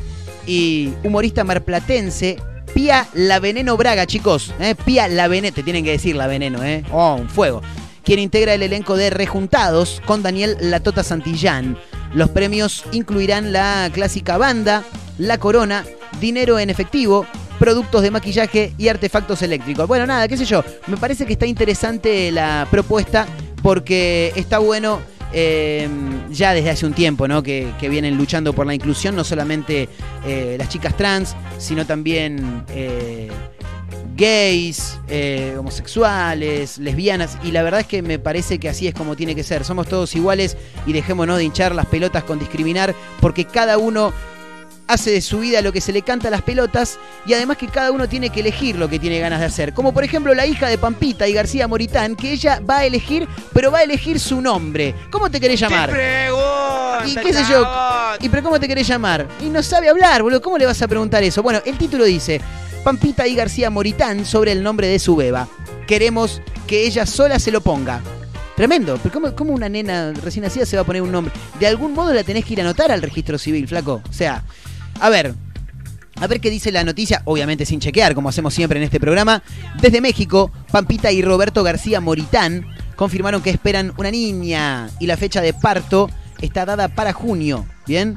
y humorista marplatense Pía La Veneno Braga, chicos. ¿eh? Pía La Veneno, te tienen que decir La Veneno, ¿eh? Oh, un fuego. Quien integra el elenco de Rejuntados con Daniel Latota Santillán. Los premios incluirán la clásica banda, la corona, dinero en efectivo, productos de maquillaje y artefactos eléctricos. Bueno, nada, qué sé yo. Me parece que está interesante la propuesta porque está bueno eh, ya desde hace un tiempo, ¿no? Que, vienen luchando por la inclusión, no solamente eh, las chicas trans, sino también eh, gays, homosexuales, lesbianas, y la verdad es que me parece que así es como tiene que ser. Somos todos iguales y dejémonos de hinchar las pelotas con discriminar, porque cada uno hace de su vida lo que se le canta a las pelotas y además que cada uno tiene que elegir lo que tiene ganas de hacer. Como por ejemplo la hija de Pampita y García Moritán, que ella va a elegir, pero va a elegir su nombre. ¿Cómo te querés llamar? y qué sé yo. ¿Y pero cómo te querés llamar? Y no sabe hablar, boludo. ¿Cómo le vas a preguntar eso? Bueno, el título dice: Pampita y García Moritán sobre el nombre de su beba. Queremos que ella sola se lo ponga. Tremendo, pero ¿cómo, cómo una nena recién nacida se va a poner un nombre? De algún modo la tenés que ir a anotar al registro civil, flaco. O sea, a ver, a ver qué dice la noticia, obviamente sin chequear, como hacemos siempre en este programa. Desde México, Pampita y Roberto García Moritán confirmaron que esperan una niña y la fecha de parto está dada para junio. Bien.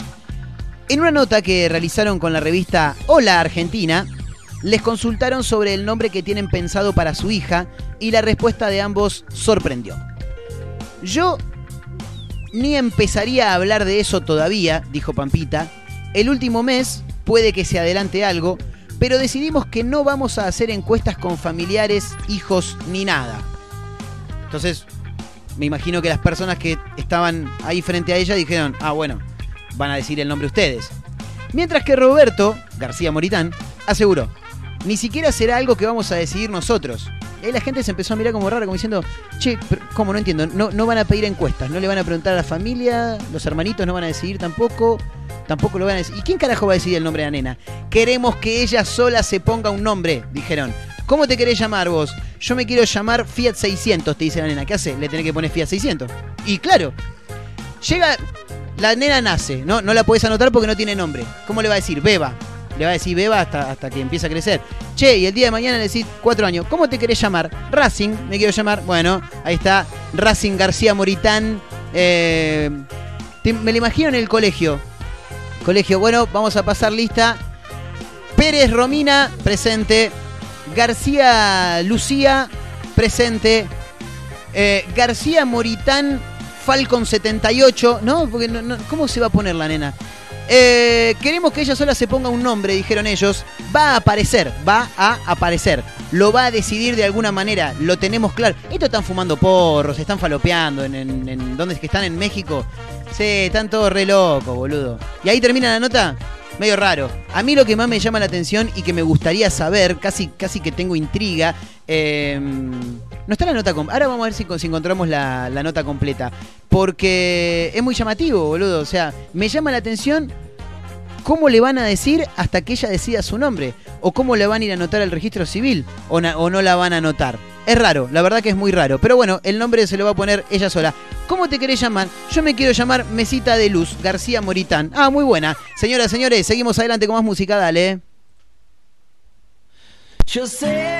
En una nota que realizaron con la revista Hola Argentina, les consultaron sobre el nombre que tienen pensado para su hija y la respuesta de ambos sorprendió. Yo ni empezaría a hablar de eso todavía, dijo Pampita. El último mes puede que se adelante algo, pero decidimos que no vamos a hacer encuestas con familiares, hijos ni nada. Entonces, me imagino que las personas que estaban ahí frente a ella dijeron, ah, bueno, van a decir el nombre ustedes. Mientras que Roberto, García Moritán, aseguró, ni siquiera será algo que vamos a decidir nosotros. Y ahí la gente se empezó a mirar como raro, como diciendo, che, pero ¿cómo? No entiendo. No, no van a pedir encuestas, no le van a preguntar a la familia, los hermanitos no van a decidir tampoco, tampoco lo van a decidir. ¿Y quién carajo va a decidir el nombre de la nena? Queremos que ella sola se ponga un nombre, dijeron. ¿Cómo te querés llamar vos? Yo me quiero llamar Fiat 600, te dice la nena. ¿Qué hace? Le tenés que poner Fiat 600. Y claro, llega, la nena nace, ¿no? No la podés anotar porque no tiene nombre. ¿Cómo le va a decir? Beba. Le va a decir Beba hasta, hasta que empiece a crecer. Che, y el día de mañana le decís cuatro años. ¿Cómo te querés llamar? Racing, me quiero llamar. Bueno, ahí está. Racing García Moritán. Eh, me lo imagino en el colegio. Colegio, bueno, vamos a pasar lista. Pérez Romina, presente. García Lucía, presente. Eh, García Moritán, Falcon 78. ¿No? Porque no- no- ¿Cómo se va a poner la nena? Eh, queremos que ella sola se ponga un nombre, dijeron ellos. Va a aparecer, va a aparecer. Lo va a decidir de alguna manera, lo tenemos claro. Estos están fumando porros, están falopeando en, en, ¿dónde es que están? ¿En México? Sí, están todos re locos, boludo. Y ahí termina la nota. Medio raro. A mí lo que más me llama la atención y que me gustaría saber, casi, casi que tengo intriga, eh, no está la nota completa. Ahora vamos a ver si, encontramos la, nota completa. Porque es muy llamativo, boludo. O sea, me llama la atención cómo le van a decir hasta que ella decida su nombre. O cómo le van a ir a anotar al registro civil. O, o no la van a anotar. Es raro, la verdad que es muy raro. Pero bueno, el nombre se lo va a poner ella sola. ¿Cómo te querés llamar? Yo me quiero llamar Mesita de Luz, García Moritán. Ah, muy buena. Señoras, señores, seguimos adelante con más música, dale. Yo sé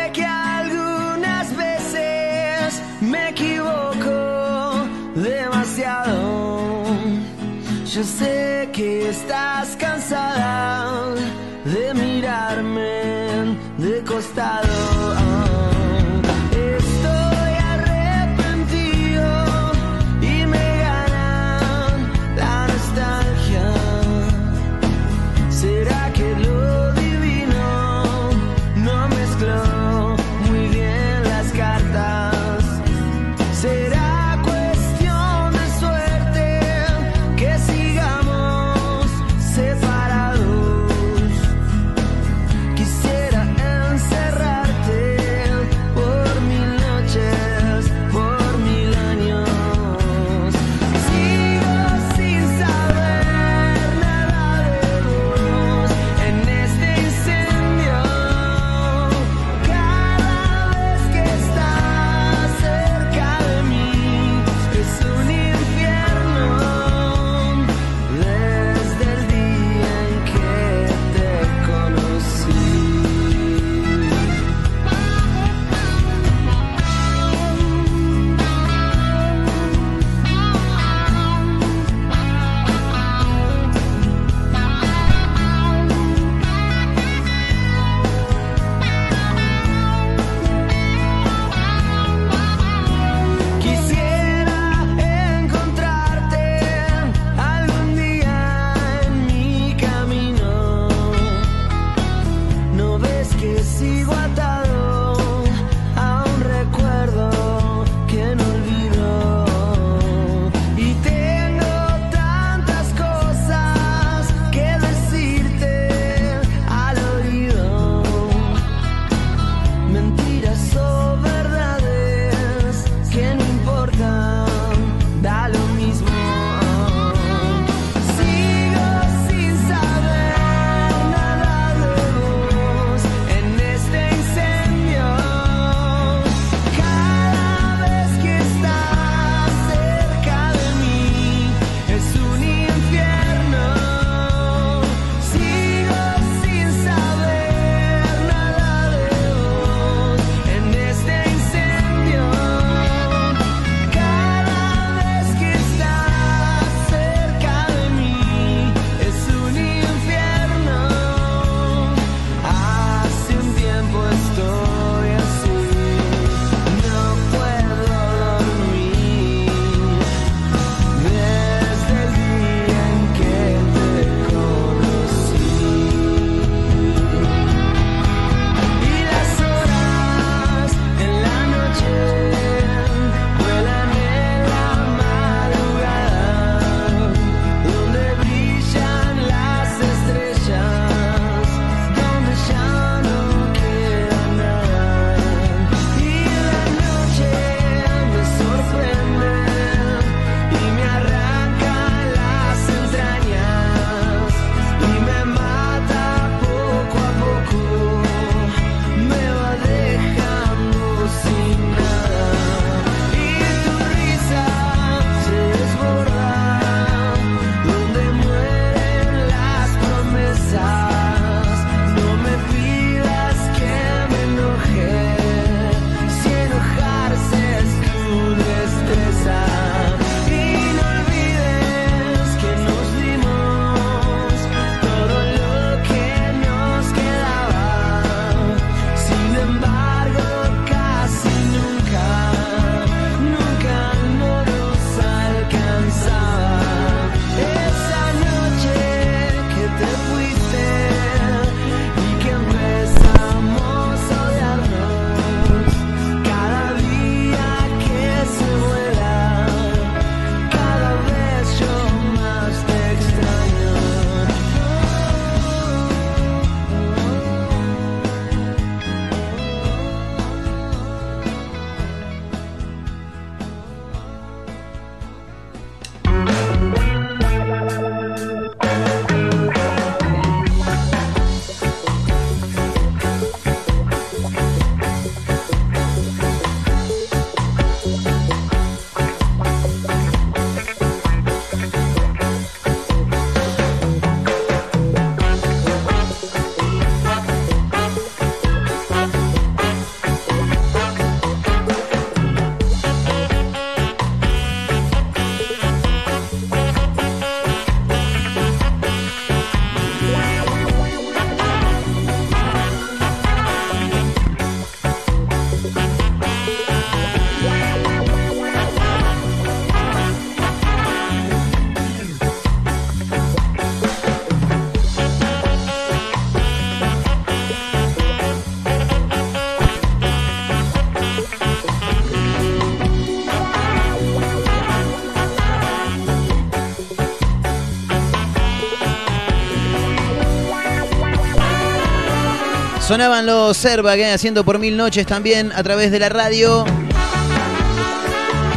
Sonaban los Serva que haciendo por mil noches también a través de la radio.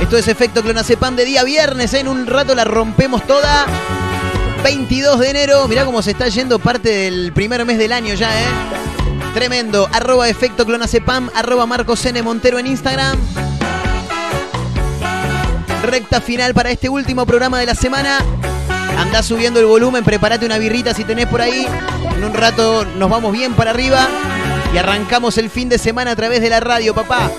Esto es efecto clonazepam de día viernes. ¿eh? En un rato la rompemos toda. 22 de enero. Mirá cómo se está yendo parte del primer mes del año ya, ¿eh? Tremendo. Arroba efecto clonazepam. Arroba Marcos N. Montero en Instagram. Recta final para este último programa de la semana. Andá subiendo el volumen, prepárate una birrita si tenés por ahí. En un rato nos vamos bien para arriba y arrancamos el fin de semana a través de la radio, papá.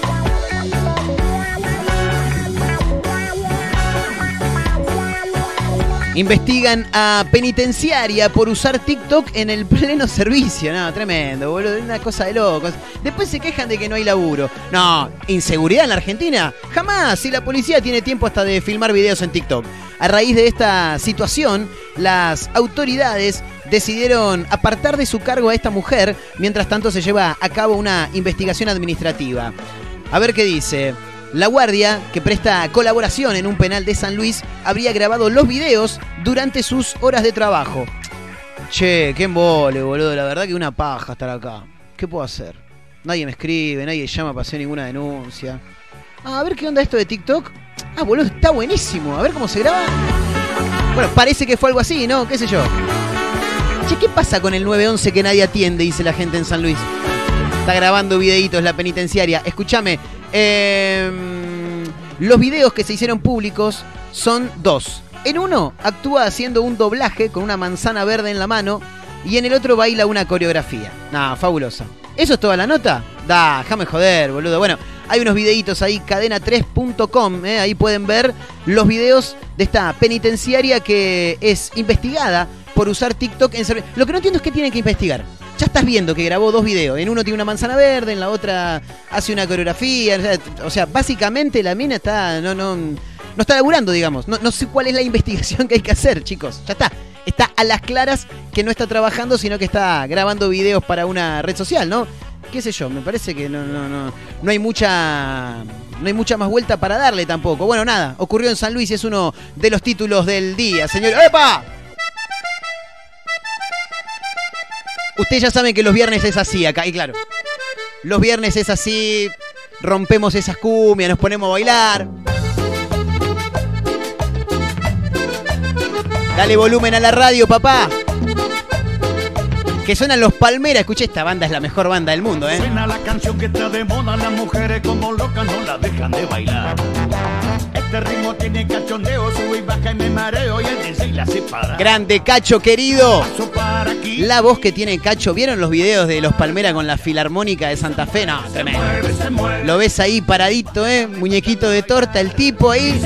Investigan a penitenciaria por usar TikTok en el pleno servicio. No, tremendo, boludo. Una cosa de locos. Después se quejan de que no hay laburo. No, ¿inseguridad en la Argentina? Jamás. Si la policía tiene tiempo hasta de filmar videos en TikTok. A raíz de esta situación, las autoridades decidieron apartar de su cargo a esta mujer. Mientras tanto, se lleva a cabo una investigación administrativa. A ver qué dice. La guardia, que presta colaboración en un penal de San Luis, habría grabado los videos durante sus horas de trabajo. Che, qué embole, boludo. La verdad que una paja estar acá. ¿Qué puedo hacer? Nadie me escribe, nadie llama para hacer ninguna denuncia. A ver qué onda esto de TikTok. Ah, boludo, está buenísimo. A ver cómo se graba. Bueno, parece que fue algo así, ¿no? ¿Qué sé yo? ¿Qué pasa con el 911 que nadie atiende? Dice la gente en San Luis. Está grabando videitos la penitenciaria. Escúchame, eh, los videos que se hicieron públicos son dos. En uno actúa haciendo un doblaje con una manzana verde en la mano y en el otro baila una coreografía. Nah, fabulosa. ¿Eso es toda la nota? Da, déjame joder, boludo. Bueno, hay unos videitos ahí, cadena3.com, eh, ahí pueden ver los videos de esta penitenciaria que es investigada por usar TikTok en servicio. Lo que no entiendo es que tienen que investigar. Ya estás viendo que grabó dos videos. En uno tiene una manzana verde, en la otra hace una coreografía. O sea, básicamente la mina está. No, no, no está laburando, digamos. No, no sé cuál es la investigación que hay que hacer, chicos. Ya está. Está a las claras que no está trabajando, sino que está grabando videos para una red social, ¿no? qué sé yo, me parece que no, no, no, no hay mucha. No hay mucha más vuelta para darle tampoco. Bueno, nada, ocurrió en San Luis y es uno de los títulos del día, señor. ¡Epa! Ustedes ya saben que los viernes es así acá, y claro. Los viernes es así, rompemos esas cumbias, nos ponemos a bailar. Dale volumen a la radio, papá. Que suenan los Palmeras. Escuché, esta banda es la mejor banda del mundo, ¿eh? Suena la canción que está de moda, las mujeres como locas no la dejan de bailar. Este ritmo tiene cachondeo, sube y baja y me mareo y el DJ la separa. Grande Cacho, querido. La voz que tiene Cacho. ¿Vieron los videos de los Palmeras con la Filarmónica de Santa Fe? No, tremendo. Lo ves ahí paradito, ¿eh? Muñequito de torta, el tipo ahí.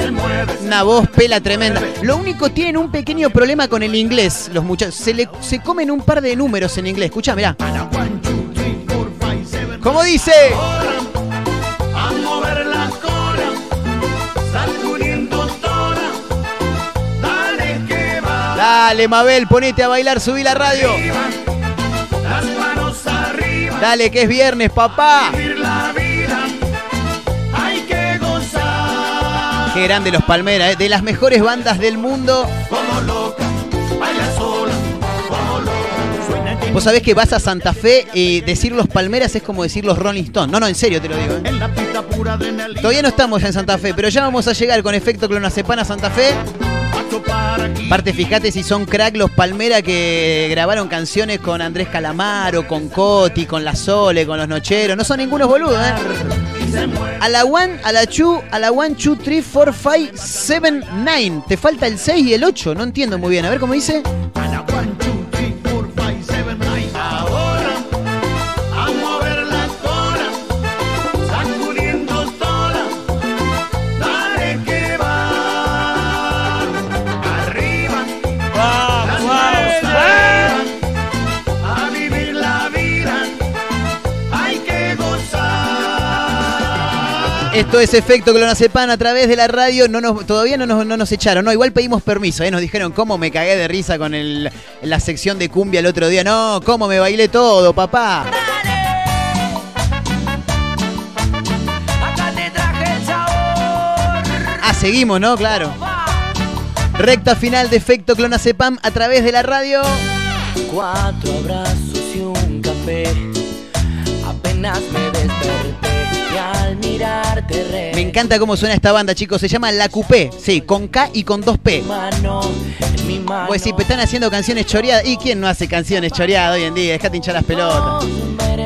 Una voz pela tremenda. Lo único tienen un pequeño problema con el inglés, los muchachos. Se, le, se comen un par de números en inglés. Escucha, mirá. ¿Cómo dice? Dale, Mabel, ponete a bailar, subí la radio. Las manos arriba, Dale, que es viernes, papá. vivir la vida. Hay que gozar. Qué grande los Palmeras, ¿eh? de las mejores bandas del mundo. Como loca, baila sola. Como loca, suena en Vos sabés que vas a Santa Fe y decir los Palmeras es como decir los Rolling Stones. No, no, en serio te lo digo. ¿eh? En la pista pura adrenalina. Todavía no estamos en Santa Fe, pero ya vamos a llegar con efecto clonazepam a Santa Fe. Aparte, fíjate si son crack los Palmera que grabaron canciones con Andrés Calamaro, con Coti, con La Sole, con Los Nocheros. No son ningunos boludos, ¿eh? A la 1, a la 2, a la 1, 2, 3, 4, 5, 7, 9. Te falta el 6 y el 8. No entiendo muy bien. A ver cómo dice. A la 1, 2, 3, gozar. Esto es efecto clonazepam a través de la radio. No nos, todavía no nos, no nos echaron. No, igual pedimos permiso. ¿eh? Nos dijeron cómo me cagué de risa con el, la sección de cumbia el otro día. No, cómo me bailé todo, papá. Ah, seguimos, ¿no? Claro. Recta final de efecto clonazepam a través de la radio. Cuatro abrazos y un café. apenas me Me encanta cómo suena esta banda, chicos. Se llama La Coupé. Sí, con K y con dos P. mano, en mi mano. Pues sí, están haciendo canciones choreadas. ¿Y quién no hace canciones choreadas hoy en día? Dejate hinchar las pelotas.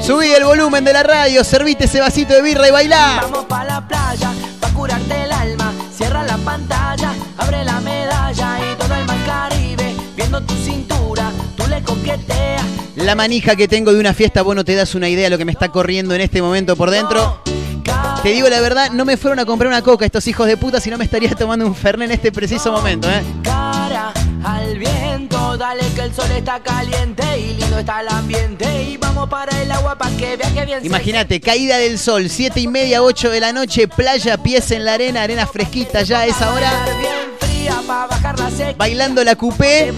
Subí el volumen de la radio, servite ese vasito de birra y bailá. Vamos pa' la playa, pa' curarte el alma. Cierra la pantalla, abre la medalla y todo el mar Caribe. Viendo tu cintura, tú le coqueteas. La manija que tengo de una fiesta, vos no te das una idea de lo que me está corriendo en este momento por dentro. Te digo la verdad, no me fueron a comprar una coca estos hijos de puta, si no me estaría tomando un fernet en este preciso momento, ¿eh? Cara al viento, dale que el sol está caliente y lindo está el ambiente. Y vamos para el agua pa' que vea que bien Imagínate, caída del sol, siete y media, 8 de la noche, playa, pies en la arena, arena fresquita ya a esa hora. Bailando la coupé,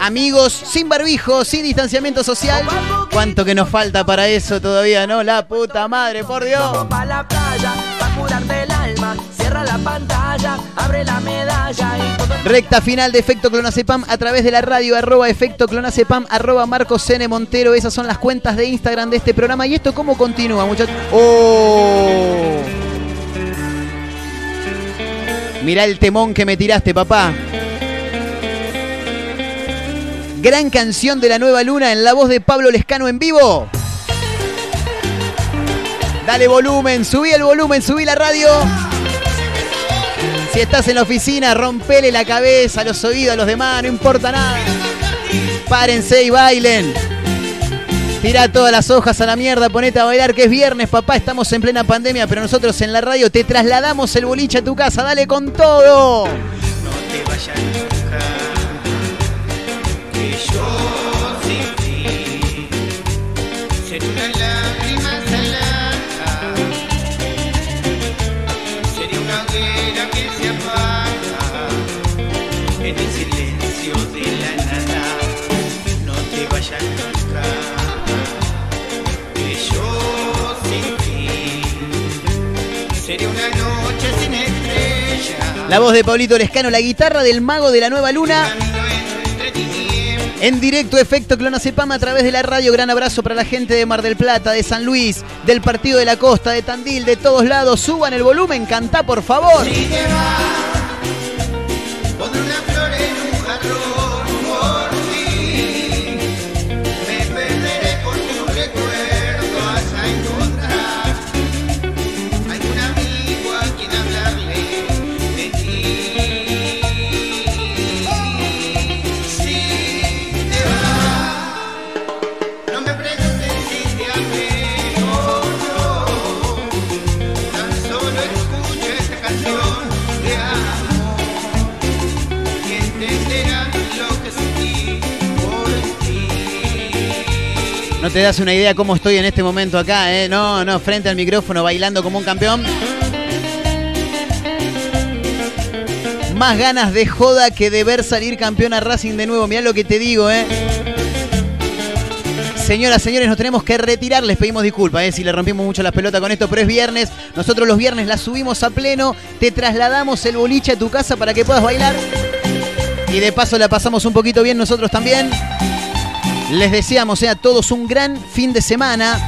amigos, sin barbijo, sin distanciamiento social. ¿Cuánto que nos falta para eso todavía, no? La puta madre, por Dios. Vamos pa' la playa, pa' curarte el alma. Cierra la pantalla, abre la medalla y todo el Recta final de Efecto Clonacepam a través de la radio, arroba Efecto Clonacepam, arroba Marcos N. Montero. Esas son las cuentas de Instagram de este programa. ¿Y esto cómo continúa, muchachos? ¡Oh! Mirá el temón que me tiraste, papá. Gran canción de la nueva luna en la voz de Pablo Lescano en vivo. Dale volumen, subí el volumen, subí la radio. Si estás en la oficina, rompele la cabeza, los oídos a los demás, no importa nada. Párense y bailen. Tira todas las hojas a la mierda, ponete a bailar que es viernes, papá. Estamos en plena pandemia, pero nosotros en la radio te trasladamos el boliche a tu casa. Dale con todo. No te vayas nunca, que yo La voz de Pablito Lescano, la guitarra del mago de la nueva luna. En directo, efecto Clonacepam a través de la radio. Gran abrazo para la gente de Mar del Plata, de San Luis, del Partido de la Costa, de Tandil, de todos lados. Suban el volumen, cantá por favor. Te das una idea cómo estoy en este momento acá, ¿eh? No, no, frente al micrófono, bailando como un campeón. Más ganas de joda que de ver salir campeón a Racing de nuevo. Mirá lo que te digo, ¿eh? Señoras, señores, nos tenemos que retirar. Les pedimos disculpas ¿eh? si le rompimos mucho las pelotas con esto, pero es viernes. Nosotros los viernes la subimos a pleno. Te trasladamos el boliche a tu casa para que puedas bailar. Y de paso la pasamos un poquito bien nosotros también. Les deseamos eh, a todos un gran fin de semana.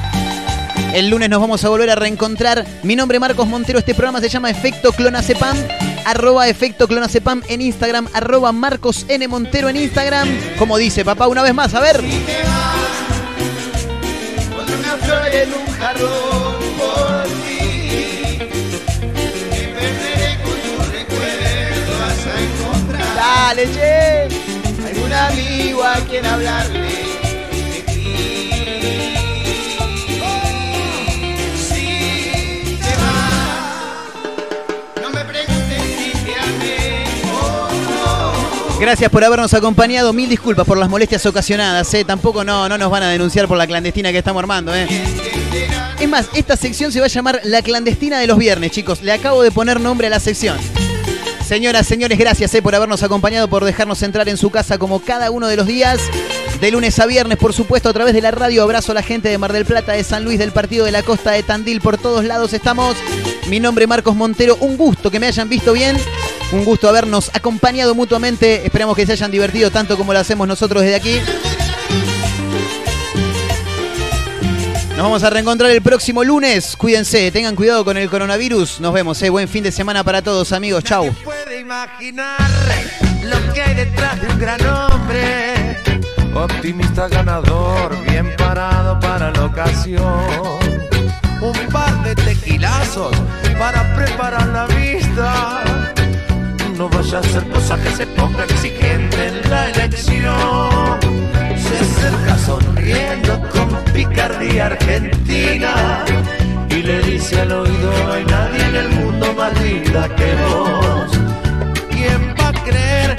El lunes nos vamos a volver a reencontrar. Mi nombre es Marcos Montero. Este programa se llama Efecto Clonacepam. Arroba Efecto Clonacepam en Instagram. Arroba Marcos N. Montero en Instagram. Como dice papá una vez más, a ver. Dale, che. algún amigo a quien hablarle Gracias por habernos acompañado. Mil disculpas por las molestias ocasionadas. ¿eh? Tampoco no, no nos van a denunciar por la clandestina que estamos armando. ¿eh? Es más, esta sección se va a llamar La clandestina de los viernes, chicos. Le acabo de poner nombre a la sección. Señoras, señores, gracias eh, por habernos acompañado, por dejarnos entrar en su casa como cada uno de los días. De lunes a viernes, por supuesto, a través de la radio. Abrazo a la gente de Mar del Plata, de San Luis, del Partido de la Costa, de Tandil. Por todos lados estamos. Mi nombre es Marcos Montero. Un gusto que me hayan visto bien. Un gusto habernos acompañado mutuamente. Esperamos que se hayan divertido tanto como lo hacemos nosotros desde aquí. Nos vamos a reencontrar el próximo lunes. Cuídense, tengan cuidado con el coronavirus. Nos vemos, eh. Buen fin de semana para todos, amigos. Chau. puede imaginar lo que hay detrás de un gran hombre. Optimista ganador, bien parado para la ocasión. Un par de tequilazos para preparar la vista. No vaya a ser cosa que se ponga exigente en la elección. Se acerca sonriendo con picardía argentina y le dice al oído: No hay nadie en el mundo más linda que vos. ¿Quién va a creer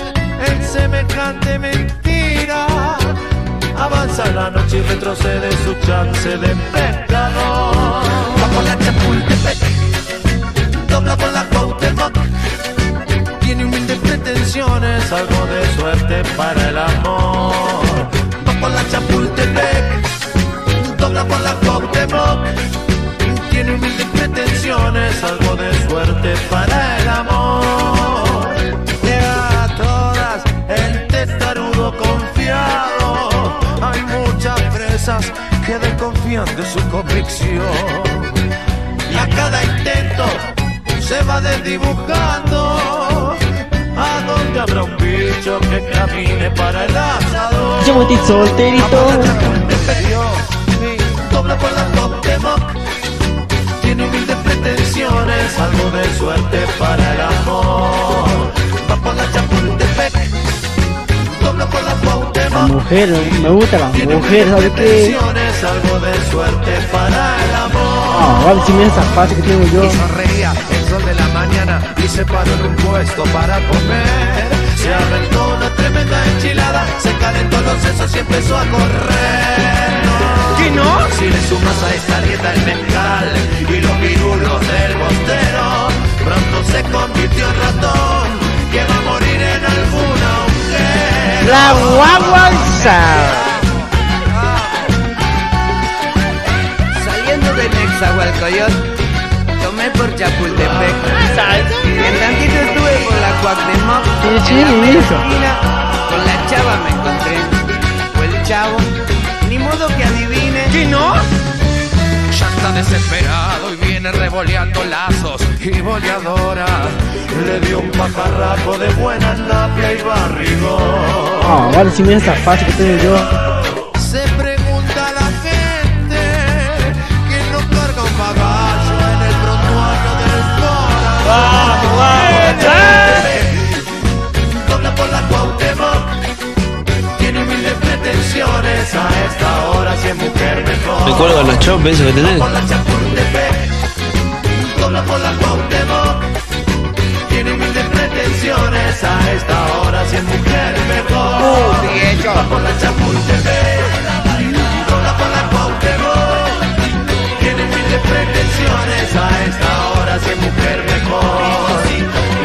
en semejante mentira? Avanza la noche y retrocede su chance de pecador. Va por la Chapultepec, dobla por la Cuauhtémoc. Tiene humildes pretensiones, algo de suerte para el amor. Va por la Chapultepec, dobla por la Cuauhtémoc. Tiene humildes pretensiones, algo de suerte para el amor. Presas que desconfían de su convicción. Y a cada intento se va desdibujando. ¿A dónde habrá un bicho que camine para el asador? Yo voy solterito. Dobla por la Cuauhtémoc Tiene humildes pretensiones Algo de suerte para el amor Va por la la La mujer, me gusta la mujer, ¿sabes qué? Algo de suerte para el amor Ah, vale, si mira esa fase que tengo yo. y sonreía el sol de la mañana y se paró en un puesto para comer. Se aventó una tremenda enchilada, se calentó los sesos y empezó a correr. ¿Qué no? Si le sumas a esta dieta el mezcal y los pirulos del bostero, pronto se convirtió en ratón que va a morir en alguna mujer. La guaguanza. Saliendo de Nexahualcoyot, tomé por Chapultepec. En tantito estuve por la Cuauhtémoc. Eso. esquina, Con la chava me encontré. Fue el chavo. Ni modo que adivine. ¿Qué no? Ya está desesperado y viene revoleando lazos y boleadora. Le dio un pajarraco de buena napia y barrigón. Ah, vale, si mira esa fase que tengo yo. Se pregunta la gente quién no carga un bagallo en el prontuario del corazón. Dobla por la Cuauhtémoc, tiene humildes pretensiones a esta hora si es mujer mejor. Me cuelgan los chopes, eso que tenés. Por la Cuauhtémoc. Tiene humildes pretensiones a esta hora si es mujer mejor. Va por la Chapultepec, dobla por la Cuauhtémoc. Tiene humildes pretensiones a esta hora si es mujer mejor.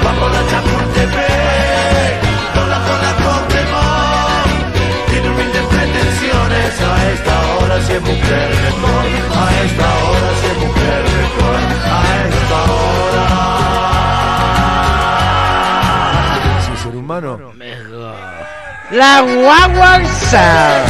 Va por la Chapultepec, dobla por a esta hora si es mujer mejor. A esta hora si es mujer mejor. A esta hora. Sí, ser humano. La guaguanza.